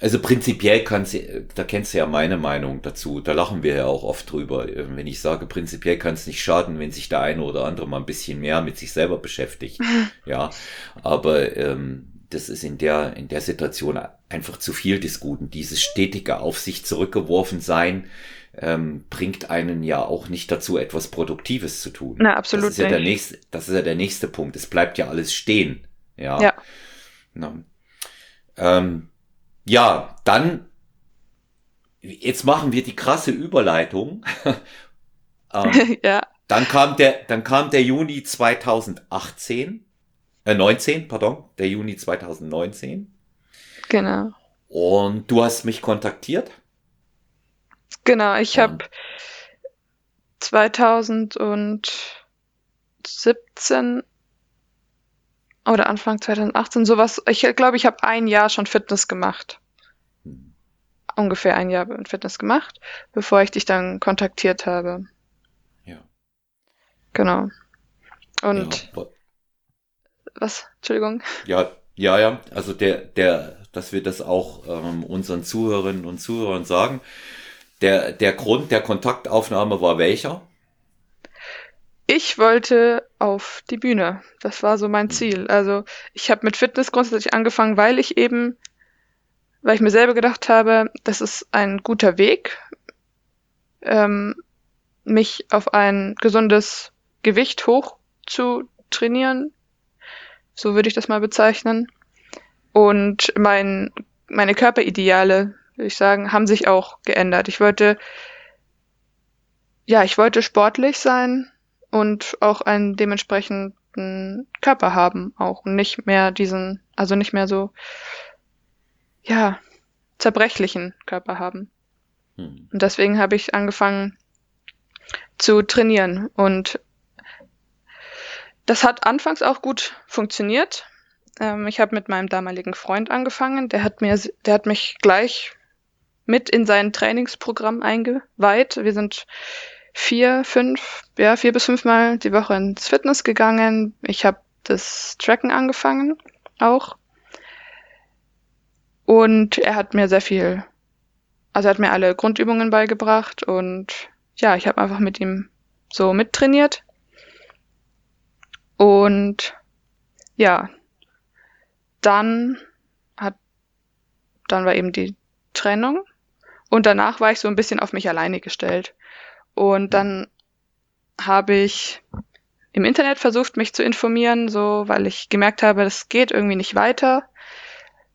Also prinzipiell kannst du, da kennst du ja meine Meinung dazu, da lachen wir ja auch oft drüber. Wenn ich sage, prinzipiell kann es nicht schaden, wenn sich der eine oder andere mal ein bisschen mehr mit sich selber beschäftigt. [laughs] ja, aber ähm, das ist in der, in der Situation einfach zu viel des Guten. Dieses stetige auf sich zurückgeworfen sein, ähm, bringt einen ja auch nicht dazu, etwas Produktives zu tun. Na, absolut das ist ja Der nächste, das ist ja der nächste Punkt. Es bleibt ja alles stehen. Ja. ja. Na, ähm, ja, dann, jetzt machen wir die krasse Überleitung. [laughs] ähm, ja. Dann kam der, dann kam der Juni 2018, äh 19, pardon, der Juni 2019. Genau. Und du hast mich kontaktiert? Genau, ich habe 2017 oder Anfang 2018, sowas. Ich glaube, ich habe ein Jahr schon Fitness gemacht. Hm. Ungefähr ein Jahr Fitness gemacht, bevor ich dich dann kontaktiert habe. Ja. Genau. Und ja, was? Entschuldigung. Ja, ja, ja. Also der, der, dass wir das auch ähm, unseren Zuhörerinnen und Zuhörern sagen. Der, der Grund der Kontaktaufnahme war welcher? Ich wollte auf die Bühne. Das war so mein. Ziel. Also ich habe mit Fitness grundsätzlich angefangen, weil ich eben, weil ich mir selber gedacht habe, das ist ein guter Weg, ähm, mich auf ein gesundes Gewicht hoch zu trainieren. So würde ich das mal bezeichnen. Und mein, meine Körperideale würde ich sagen, haben sich auch geändert. Ich wollte, ja, ich wollte sportlich sein und auch einen dementsprechenden Körper haben, auch nicht mehr diesen, also nicht mehr so, ja, zerbrechlichen Körper haben. Hm. Und deswegen habe ich angefangen zu trainieren und das hat anfangs auch gut funktioniert. Ähm, ich habe mit meinem damaligen Freund angefangen. Der hat mir, der hat mich gleich mit in sein Trainingsprogramm eingeweiht. Wir sind vier, fünf, ja, vier bis fünfmal die Woche ins Fitness gegangen. Ich habe das Tracken angefangen auch. Und er hat mir sehr viel, also er hat mir alle Grundübungen beigebracht und ja, ich habe einfach mit ihm so mittrainiert. Und ja, dann hat, dann war eben die Trennung und danach war ich so ein bisschen auf mich alleine gestellt. Und dann habe ich im Internet versucht, mich zu informieren, so, weil ich gemerkt habe, das geht irgendwie nicht weiter.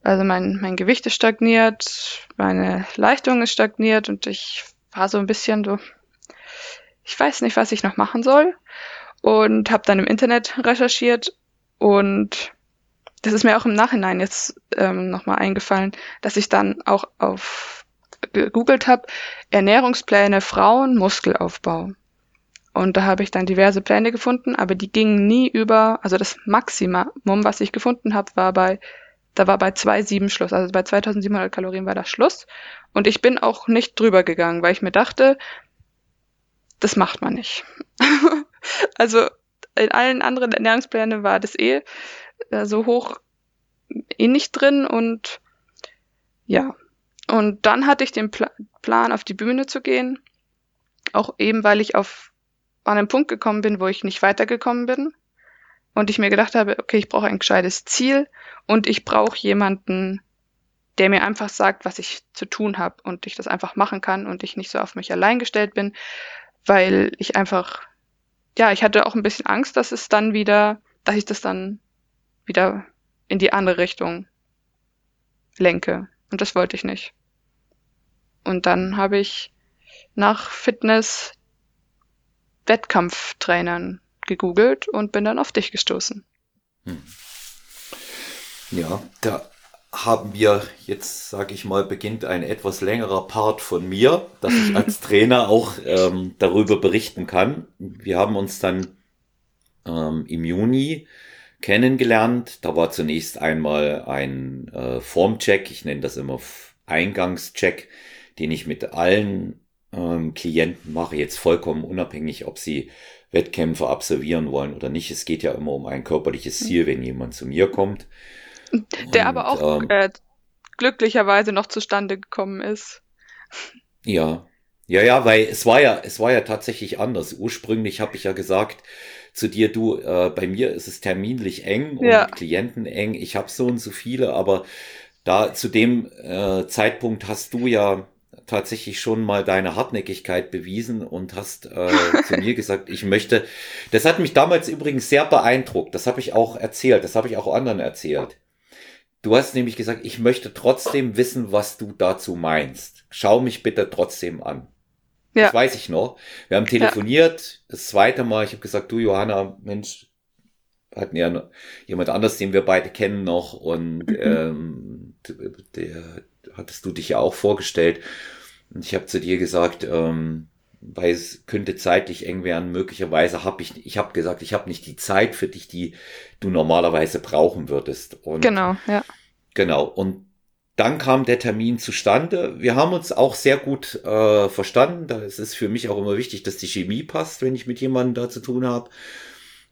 Also mein, mein Gewicht ist stagniert, meine Leistung ist stagniert und ich war so ein bisschen so, ich weiß nicht, was ich noch machen soll. Und habe dann im Internet recherchiert und das ist mir auch im Nachhinein jetzt ähm, nochmal eingefallen, dass ich dann auch auf gegoogelt habe, Ernährungspläne Frauen, Muskelaufbau. Und da habe ich dann diverse Pläne gefunden, aber die gingen nie über, also das Maximum, was ich gefunden habe, war bei, da war bei 2,7 Schluss, also bei 2700 Kalorien war das Schluss. Und ich bin auch nicht drüber gegangen, weil ich mir dachte, das macht man nicht. [laughs] also in allen anderen Ernährungsplänen war das eh äh, so hoch eh nicht drin und ja. Und dann hatte ich den Pla Plan, auf die Bühne zu gehen. Auch eben, weil ich auf an einen Punkt gekommen bin, wo ich nicht weitergekommen bin. Und ich mir gedacht habe, okay, ich brauche ein gescheites Ziel und ich brauche jemanden, der mir einfach sagt, was ich zu tun habe und ich das einfach machen kann und ich nicht so auf mich allein gestellt bin, weil ich einfach, ja, ich hatte auch ein bisschen Angst, dass es dann wieder, dass ich das dann wieder in die andere Richtung lenke. Und das wollte ich nicht. Und dann habe ich nach Fitness Wettkampftrainern gegoogelt und bin dann auf dich gestoßen. Hm. Ja, da haben wir jetzt, sage ich mal, beginnt ein etwas längerer Part von mir, dass ich als [laughs] Trainer auch ähm, darüber berichten kann. Wir haben uns dann ähm, im Juni kennengelernt. Da war zunächst einmal ein äh, Formcheck, ich nenne das immer Eingangscheck, den ich mit allen ähm, Klienten mache, jetzt vollkommen unabhängig, ob sie Wettkämpfe absolvieren wollen oder nicht. Es geht ja immer um ein körperliches mhm. Ziel, wenn jemand zu mir kommt. Der Und, aber auch ähm, äh, glücklicherweise noch zustande gekommen ist. Ja, ja, ja, weil es war ja, es war ja tatsächlich anders. Ursprünglich habe ich ja gesagt, zu dir, du, äh, bei mir ist es terminlich eng und ja. Klienten eng. Ich habe so und so viele, aber da zu dem äh, Zeitpunkt hast du ja tatsächlich schon mal deine Hartnäckigkeit bewiesen und hast äh, [laughs] zu mir gesagt, ich möchte. Das hat mich damals übrigens sehr beeindruckt. Das habe ich auch erzählt. Das habe ich auch anderen erzählt. Du hast nämlich gesagt, ich möchte trotzdem wissen, was du dazu meinst. Schau mich bitte trotzdem an. Ja. Das weiß ich noch. Wir haben telefoniert, ja. das zweite Mal, ich habe gesagt, du Johanna, Mensch, hatten ja jemand anders, den wir beide kennen noch und mhm. ähm, der hattest du dich ja auch vorgestellt. Und ich habe zu dir gesagt, ähm, weil es könnte zeitlich eng werden, möglicherweise habe ich, ich habe gesagt, ich habe nicht die Zeit für dich, die du normalerweise brauchen würdest. Und genau, ja. Genau. Und dann kam der Termin zustande. Wir haben uns auch sehr gut äh, verstanden. Da ist es für mich auch immer wichtig, dass die Chemie passt, wenn ich mit jemandem da zu tun habe.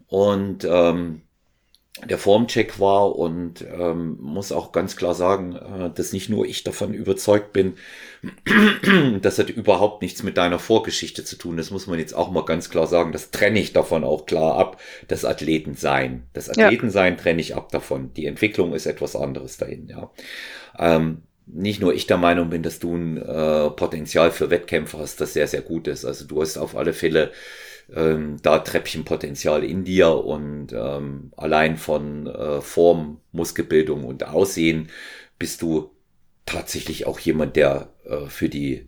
Und ähm, der Formcheck war und ähm, muss auch ganz klar sagen, äh, dass nicht nur ich davon überzeugt bin, [clears throat] das hat überhaupt nichts mit deiner Vorgeschichte zu tun. Das muss man jetzt auch mal ganz klar sagen. Das trenne ich davon auch klar ab. Das Athletensein. Das Athletensein ja. trenne ich ab davon. Die Entwicklung ist etwas anderes dahin, ja ähm, nicht nur ich der Meinung bin, dass du ein äh, Potenzial für Wettkämpfe hast, das sehr, sehr gut ist. Also du hast auf alle Fälle ähm, da Treppchenpotenzial in dir und ähm, allein von äh, Form, Muskelbildung und Aussehen bist du tatsächlich auch jemand, der äh, für die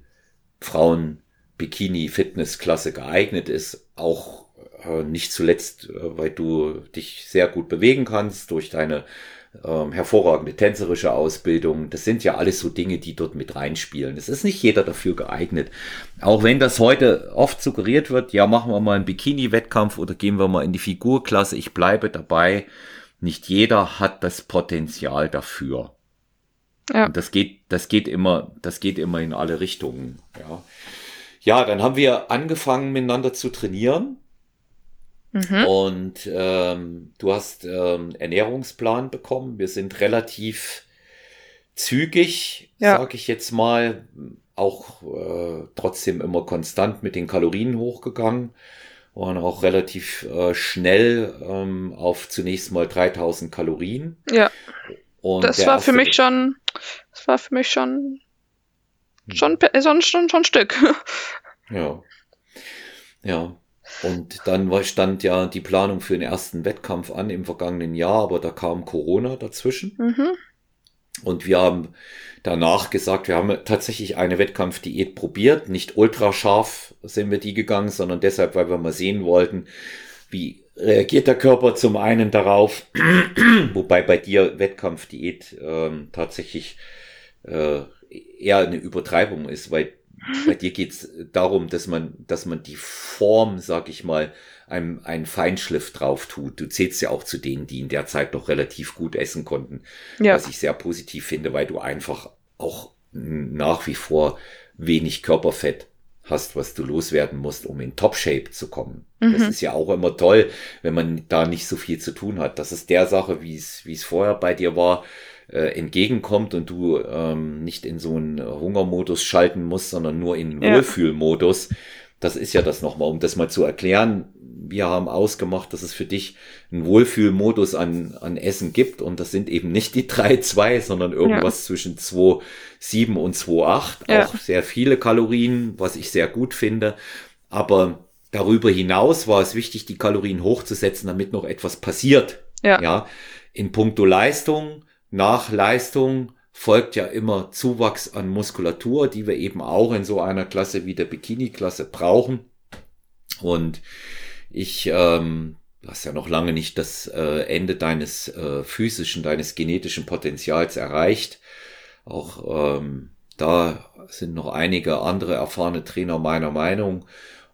Frauen Bikini-Fitness-Klasse geeignet ist, auch äh, nicht zuletzt, äh, weil du dich sehr gut bewegen kannst durch deine ähm, hervorragende tänzerische Ausbildung. Das sind ja alles so Dinge, die dort mit reinspielen. Es ist nicht jeder dafür geeignet. Auch wenn das heute oft suggeriert wird, ja, machen wir mal einen Bikini-Wettkampf oder gehen wir mal in die Figurklasse. Ich bleibe dabei. Nicht jeder hat das Potenzial dafür. Ja. Und das geht, das geht immer, das geht immer in alle Richtungen. Ja. Ja, dann haben wir angefangen miteinander zu trainieren. Mhm. Und ähm, du hast ähm, Ernährungsplan bekommen. Wir sind relativ zügig, ja. sage ich jetzt mal, auch äh, trotzdem immer konstant mit den Kalorien hochgegangen. Waren auch relativ äh, schnell ähm, auf zunächst mal 3000 Kalorien. Ja. Und das war für mich schon, das war für mich schon, hm. schon, schon, schon, schon ein Stück. [laughs] Ja. Ja. Und dann war, stand ja die Planung für den ersten Wettkampf an im vergangenen Jahr, aber da kam Corona dazwischen. Mhm. Und wir haben danach gesagt, wir haben tatsächlich eine Wettkampfdiät probiert. Nicht ultra scharf sind wir die gegangen, sondern deshalb, weil wir mal sehen wollten, wie reagiert der Körper zum einen darauf, [clears throat] wobei bei dir Wettkampfdiät ähm, tatsächlich äh, eher eine Übertreibung ist, weil bei dir geht's darum, dass man, dass man die Form, sag ich mal, einem einen Feinschliff drauf tut. Du zählst ja auch zu denen, die in der Zeit noch relativ gut essen konnten. Ja. Was ich sehr positiv finde, weil du einfach auch nach wie vor wenig Körperfett hast, was du loswerden musst, um in Top-Shape zu kommen. Mhm. Das ist ja auch immer toll, wenn man da nicht so viel zu tun hat. Das ist der Sache, wie es, wie es vorher bei dir war äh, entgegenkommt und du ähm, nicht in so einen Hungermodus schalten musst, sondern nur in ja. Wohlfühlmodus. Das ist ja das nochmal, um das mal zu erklären. Wir haben ausgemacht, dass es für dich einen Wohlfühlmodus an, an Essen gibt und das sind eben nicht die 3,2, sondern irgendwas ja. zwischen 2,7 und 2,8. Ja. Auch sehr viele Kalorien, was ich sehr gut finde. Aber darüber hinaus war es wichtig, die Kalorien hochzusetzen, damit noch etwas passiert. Ja. ja in puncto Leistung, nach Leistung folgt ja immer Zuwachs an Muskulatur, die wir eben auch in so einer Klasse wie der Bikini-Klasse brauchen. Und ich, ähm, du hast ja noch lange nicht das äh, Ende deines äh, physischen, deines genetischen Potenzials erreicht. Auch ähm, da sind noch einige andere erfahrene Trainer meiner Meinung.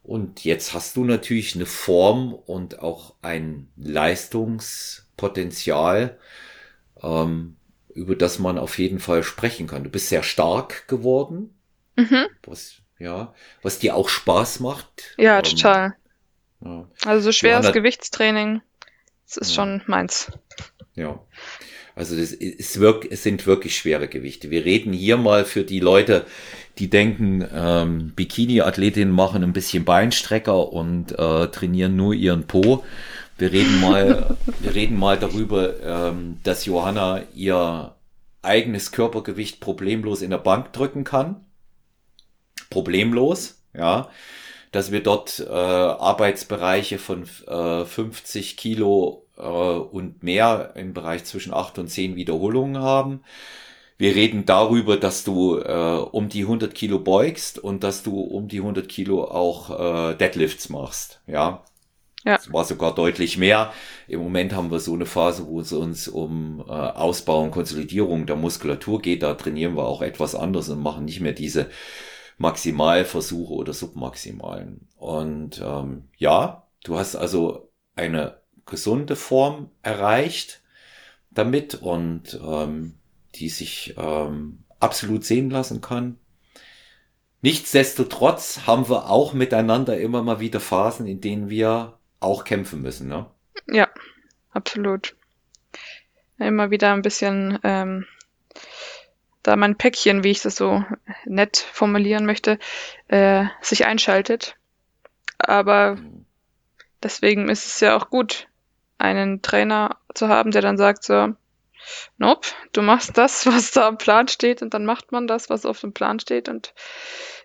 Und jetzt hast du natürlich eine Form und auch ein Leistungspotenzial, ähm, über das man auf jeden Fall sprechen kann. Du bist sehr stark geworden, mhm. was, ja, was dir auch Spaß macht. Ja, ähm, total. Ja. Also so schweres Johanna, Gewichtstraining, das ist ja. schon meins. Ja. Also das ist wirklich, es sind wirklich schwere Gewichte. Wir reden hier mal für die Leute, die denken, ähm, Bikini-Athletinnen machen ein bisschen Beinstrecker und äh, trainieren nur ihren Po. Wir reden mal, wir reden mal darüber, ähm, dass Johanna ihr eigenes Körpergewicht problemlos in der Bank drücken kann. Problemlos, ja. Dass wir dort äh, Arbeitsbereiche von äh, 50 Kilo äh, und mehr im Bereich zwischen 8 und 10 Wiederholungen haben. Wir reden darüber, dass du äh, um die 100 Kilo beugst und dass du um die 100 Kilo auch äh, Deadlifts machst. Ja, ja. Es war sogar deutlich mehr. Im Moment haben wir so eine Phase, wo es uns um äh, Ausbau und Konsolidierung der Muskulatur geht. Da trainieren wir auch etwas anders und machen nicht mehr diese Maximalversuche oder Submaximalen. Und ähm, ja, du hast also eine gesunde Form erreicht damit und ähm, die sich ähm, absolut sehen lassen kann. Nichtsdestotrotz haben wir auch miteinander immer mal wieder Phasen, in denen wir auch kämpfen müssen, ne? Ja, absolut. Immer wieder ein bisschen ähm, da mein Päckchen, wie ich das so nett formulieren möchte, äh, sich einschaltet. Aber deswegen ist es ja auch gut, einen Trainer zu haben, der dann sagt so, nope, du machst das, [laughs] was da am Plan steht und dann macht man das, was auf dem Plan steht und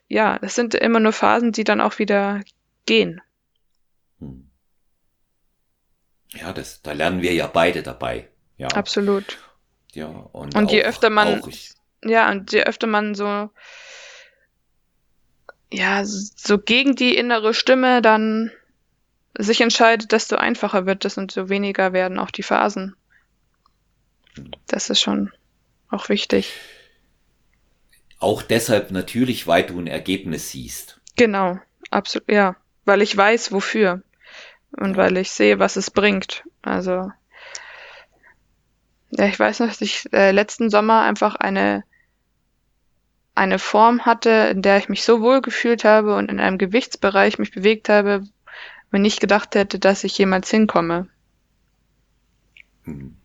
ja, das sind immer nur Phasen, die dann auch wieder gehen. Hm ja, das, da lernen wir ja beide dabei. Ja. Absolut. Ja, und, und je öfter man, Ja, und je öfter man so, ja, so gegen die innere Stimme dann sich entscheidet, desto einfacher wird es und so weniger werden auch die Phasen. Das ist schon auch wichtig. Auch deshalb natürlich, weil du ein Ergebnis siehst. Genau, absolut, ja. Weil ich weiß, wofür. Und weil ich sehe, was es bringt. Also, ja, ich weiß noch, dass ich äh, letzten Sommer einfach eine, eine Form hatte, in der ich mich so wohl gefühlt habe und in einem Gewichtsbereich mich bewegt habe, wenn nicht gedacht hätte, dass ich jemals hinkomme. Hm.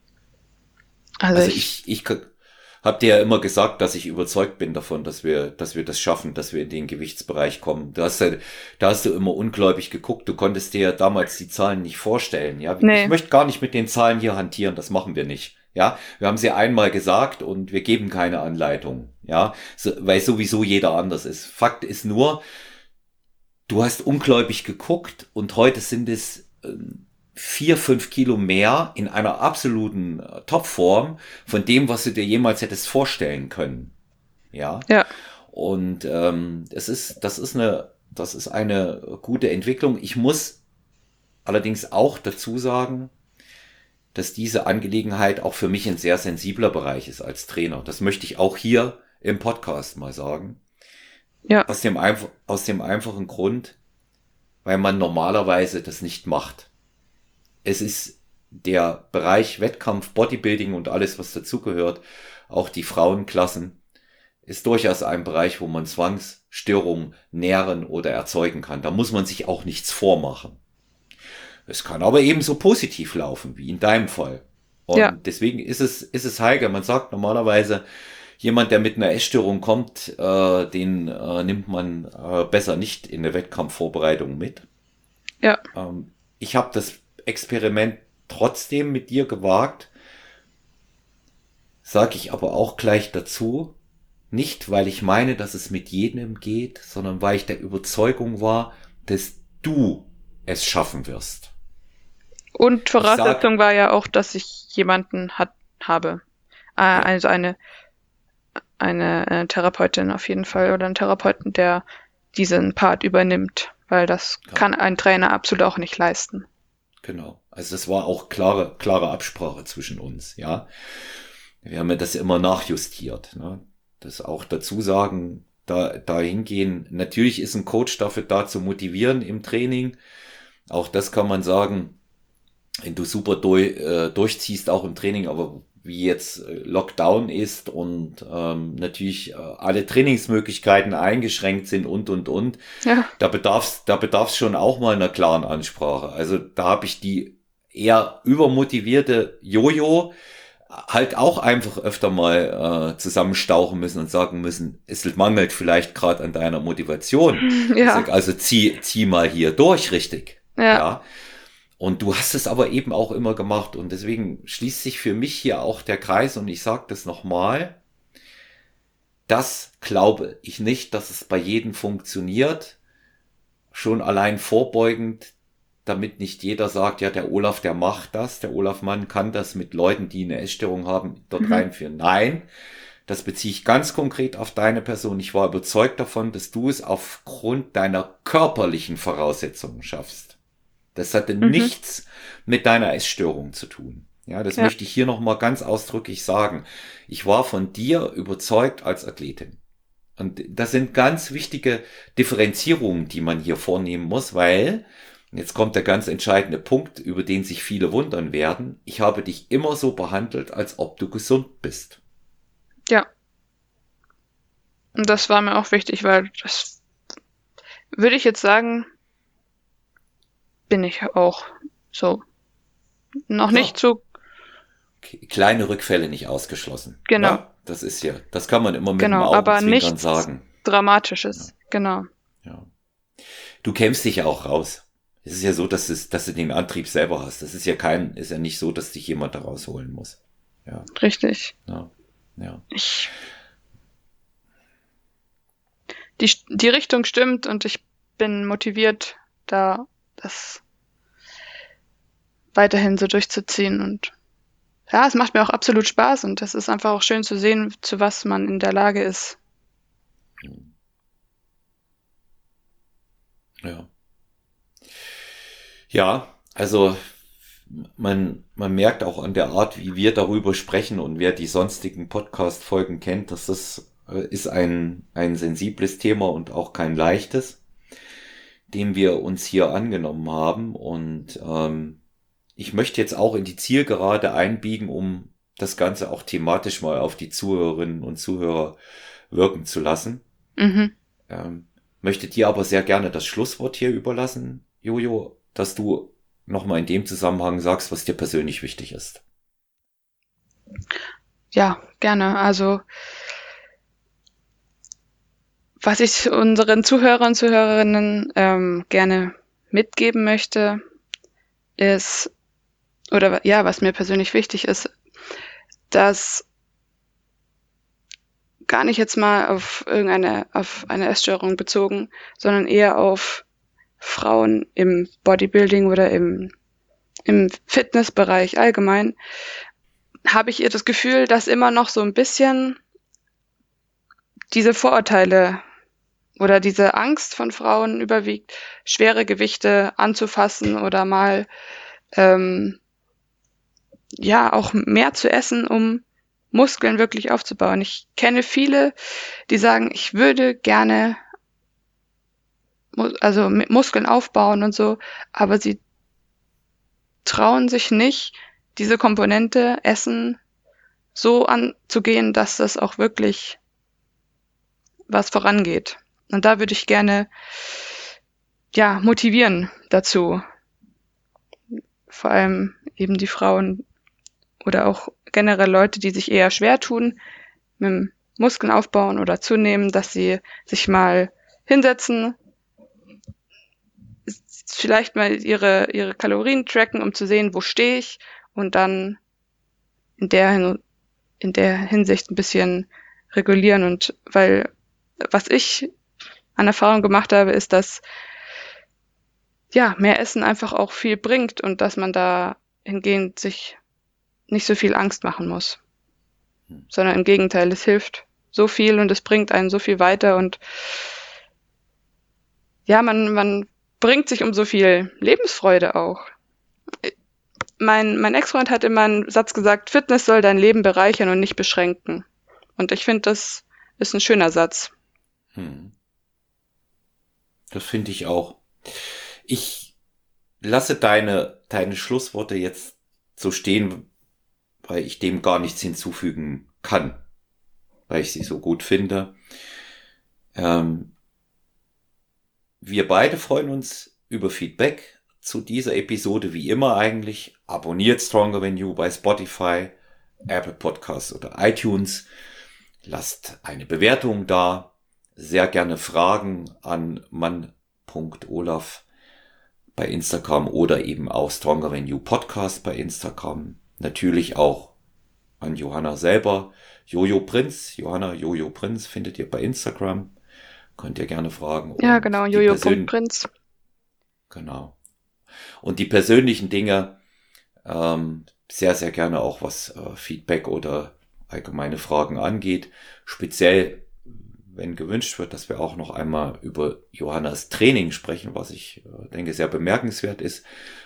Also, also, ich, ich, ich habe dir ja immer gesagt, dass ich überzeugt bin davon, dass wir, dass wir das schaffen, dass wir in den Gewichtsbereich kommen. Da hast du, da hast du immer ungläubig geguckt. Du konntest dir ja damals die Zahlen nicht vorstellen. Ja, nee. ich möchte gar nicht mit den Zahlen hier hantieren. Das machen wir nicht. Ja, wir haben sie einmal gesagt und wir geben keine Anleitung. Ja, so, weil sowieso jeder anders ist. Fakt ist nur, du hast ungläubig geguckt und heute sind es ähm, vier, fünf Kilo mehr in einer absoluten äh, Topform von dem, was du dir jemals hättest vorstellen können. Ja. Ja. Und ähm, es ist, das ist eine, das ist eine gute Entwicklung. Ich muss allerdings auch dazu sagen, dass diese Angelegenheit auch für mich ein sehr sensibler Bereich ist als Trainer. Das möchte ich auch hier im Podcast mal sagen. Ja. Aus dem, aus dem einfachen Grund, weil man normalerweise das nicht macht. Es ist der Bereich Wettkampf, Bodybuilding und alles, was dazugehört, auch die Frauenklassen, ist durchaus ein Bereich, wo man Zwangsstörungen nähren oder erzeugen kann. Da muss man sich auch nichts vormachen. Es kann aber ebenso positiv laufen, wie in deinem Fall. Und ja. deswegen ist es, ist es heikel. Man sagt normalerweise, jemand, der mit einer Essstörung kommt, äh, den äh, nimmt man äh, besser nicht in der Wettkampfvorbereitung mit. Ja. Ähm, ich habe das Experiment trotzdem mit dir gewagt, sage ich aber auch gleich dazu, nicht weil ich meine, dass es mit jedem geht, sondern weil ich der Überzeugung war, dass du es schaffen wirst. Und Voraussetzung sag, war ja auch, dass ich jemanden hat, habe. Äh, also eine eine äh, Therapeutin auf jeden Fall oder einen Therapeuten, der diesen Part übernimmt, weil das ja. kann ein Trainer absolut auch nicht leisten. Genau. Also das war auch klare, klare Absprache zwischen uns, ja. Wir haben ja das immer nachjustiert, ne? Das auch dazu sagen, da, da hingehen. Natürlich ist ein Coach dafür da zu motivieren im Training. Auch das kann man sagen, wenn du super durch, äh, durchziehst, auch im Training, aber wie jetzt äh, Lockdown ist und ähm, natürlich äh, alle Trainingsmöglichkeiten eingeschränkt sind und und und. Ja. Da bedarf's, da bedarf's schon auch mal einer klaren Ansprache. Also da habe ich die eher übermotivierte Jojo halt auch einfach öfter mal äh, zusammenstauchen müssen und sagen müssen, es mangelt vielleicht gerade an deiner Motivation. [laughs] Ja. Also zieh, zieh mal hier durch, richtig. Ja. ja. Und du hast es aber eben auch immer gemacht. Und deswegen schließt sich für mich hier auch der Kreis. Und ich sage das nochmal. Das glaube ich nicht, dass es bei jedem funktioniert. Schon allein vorbeugend, damit nicht jeder sagt, ja, der Olaf, der macht das. Der Olaf Mann kann das mit Leuten, die eine Essstörung haben, dort mhm. reinführen. Nein. Das beziehe ich ganz konkret auf deine Person. Ich war überzeugt davon, dass du es aufgrund deiner körperlichen Voraussetzungen schaffst. Das hatte mhm. nichts mit deiner Essstörung zu tun. Ja, das ja. möchte ich hier nochmal ganz ausdrücklich sagen. Ich war von dir überzeugt als Athletin. Und das sind ganz wichtige Differenzierungen, die man hier vornehmen muss, weil, jetzt kommt der ganz entscheidende Punkt, über den sich viele wundern werden. Ich habe dich immer so behandelt, als ob du gesund bist. Ja. Und das war mir auch wichtig, weil das würde ich jetzt sagen, bin ich auch so. Noch nicht so. Kleine Rückfälle nicht ausgeschlossen. Genau. Ja, das ist ja, das kann man immer mit genau, dem Augenzwinkern sagen. Dramatisches, ja. genau. Ja. Du kämpfst dich ja auch raus. Es ist ja so, dass, es, dass du den Antrieb selber hast. Das ist ja kein, ist ja nicht so, dass dich jemand da rausholen muss. Ja. Richtig. Ja. ja. Ich, die, die Richtung stimmt und ich bin motiviert, da das weiterhin so durchzuziehen und ja, es macht mir auch absolut Spaß und das ist einfach auch schön zu sehen, zu was man in der Lage ist. Ja. Ja, also man, man merkt auch an der Art, wie wir darüber sprechen und wer die sonstigen Podcast-Folgen kennt, dass das äh, ist ein, ein sensibles Thema und auch kein leichtes, dem wir uns hier angenommen haben. Und ähm, ich möchte jetzt auch in die Zielgerade einbiegen, um das Ganze auch thematisch mal auf die Zuhörerinnen und Zuhörer wirken zu lassen. Mhm. Ähm, möchte dir aber sehr gerne das Schlusswort hier überlassen, Jojo, dass du nochmal in dem Zusammenhang sagst, was dir persönlich wichtig ist. Ja, gerne. Also, was ich unseren Zuhörern und Zuhörerinnen ähm, gerne mitgeben möchte, ist, oder ja, was mir persönlich wichtig ist, dass gar nicht jetzt mal auf irgendeine, auf eine Essstörung bezogen, sondern eher auf Frauen im Bodybuilding oder im, im Fitnessbereich allgemein, habe ich ihr das Gefühl, dass immer noch so ein bisschen diese Vorurteile oder diese Angst von Frauen überwiegt, schwere Gewichte anzufassen oder mal ähm, ja auch mehr zu essen, um Muskeln wirklich aufzubauen. Ich kenne viele, die sagen, ich würde gerne also Muskeln aufbauen und so, aber sie trauen sich nicht, diese Komponente Essen so anzugehen, dass das auch wirklich was vorangeht. Und da würde ich gerne ja motivieren dazu. Vor allem eben die Frauen oder auch generell Leute, die sich eher schwer tun mit Muskeln aufbauen oder zunehmen, dass sie sich mal hinsetzen, vielleicht mal ihre, ihre Kalorien tracken, um zu sehen, wo stehe ich und dann in der, in der Hinsicht ein bisschen regulieren und weil was ich an Erfahrung gemacht habe, ist, dass ja, mehr Essen einfach auch viel bringt und dass man da hingehend sich nicht so viel Angst machen muss. Sondern im Gegenteil, es hilft so viel und es bringt einen so viel weiter und ja, man, man bringt sich um so viel Lebensfreude auch. Mein, mein Ex-Freund hat immer einen Satz gesagt, Fitness soll dein Leben bereichern und nicht beschränken. Und ich finde, das ist ein schöner Satz. Hm. Das finde ich auch. Ich lasse deine, deine Schlussworte jetzt so stehen, weil ich dem gar nichts hinzufügen kann, weil ich sie so gut finde. Ähm, wir beide freuen uns über Feedback zu dieser Episode, wie immer eigentlich. Abonniert Stronger Than You bei Spotify, Apple Podcasts oder iTunes. Lasst eine Bewertung da. Sehr gerne Fragen an mann.olaf bei Instagram oder eben auch Stronger Than You Podcast bei Instagram. Natürlich auch an Johanna selber. Jojo Prinz, Johanna Jojo Prinz findet ihr bei Instagram. Könnt ihr gerne fragen. Ja, genau, Jojo.prinz. Genau. Und die persönlichen Dinge, ähm, sehr, sehr gerne auch was äh, Feedback oder allgemeine Fragen angeht. Speziell, wenn gewünscht wird, dass wir auch noch einmal über Johannas Training sprechen, was ich äh, denke sehr bemerkenswert ist,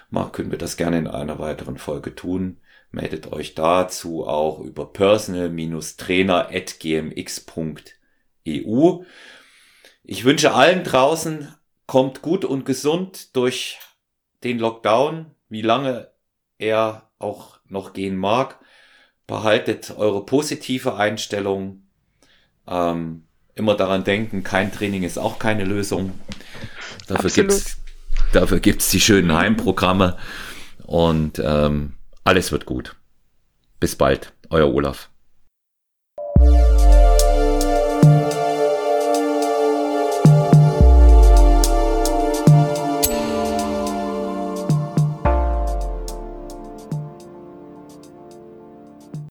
mal können wir das gerne in einer weiteren Folge tun meldet euch dazu auch über personal-trainer.gmx.eu. Ich wünsche allen draußen, kommt gut und gesund durch den Lockdown, wie lange er auch noch gehen mag. Behaltet eure positive Einstellung. Ähm, immer daran denken, kein Training ist auch keine Lösung. Dafür Absolut. gibt's dafür gibt's die schönen Heimprogramme und ähm, alles wird gut. Bis bald, euer Olaf.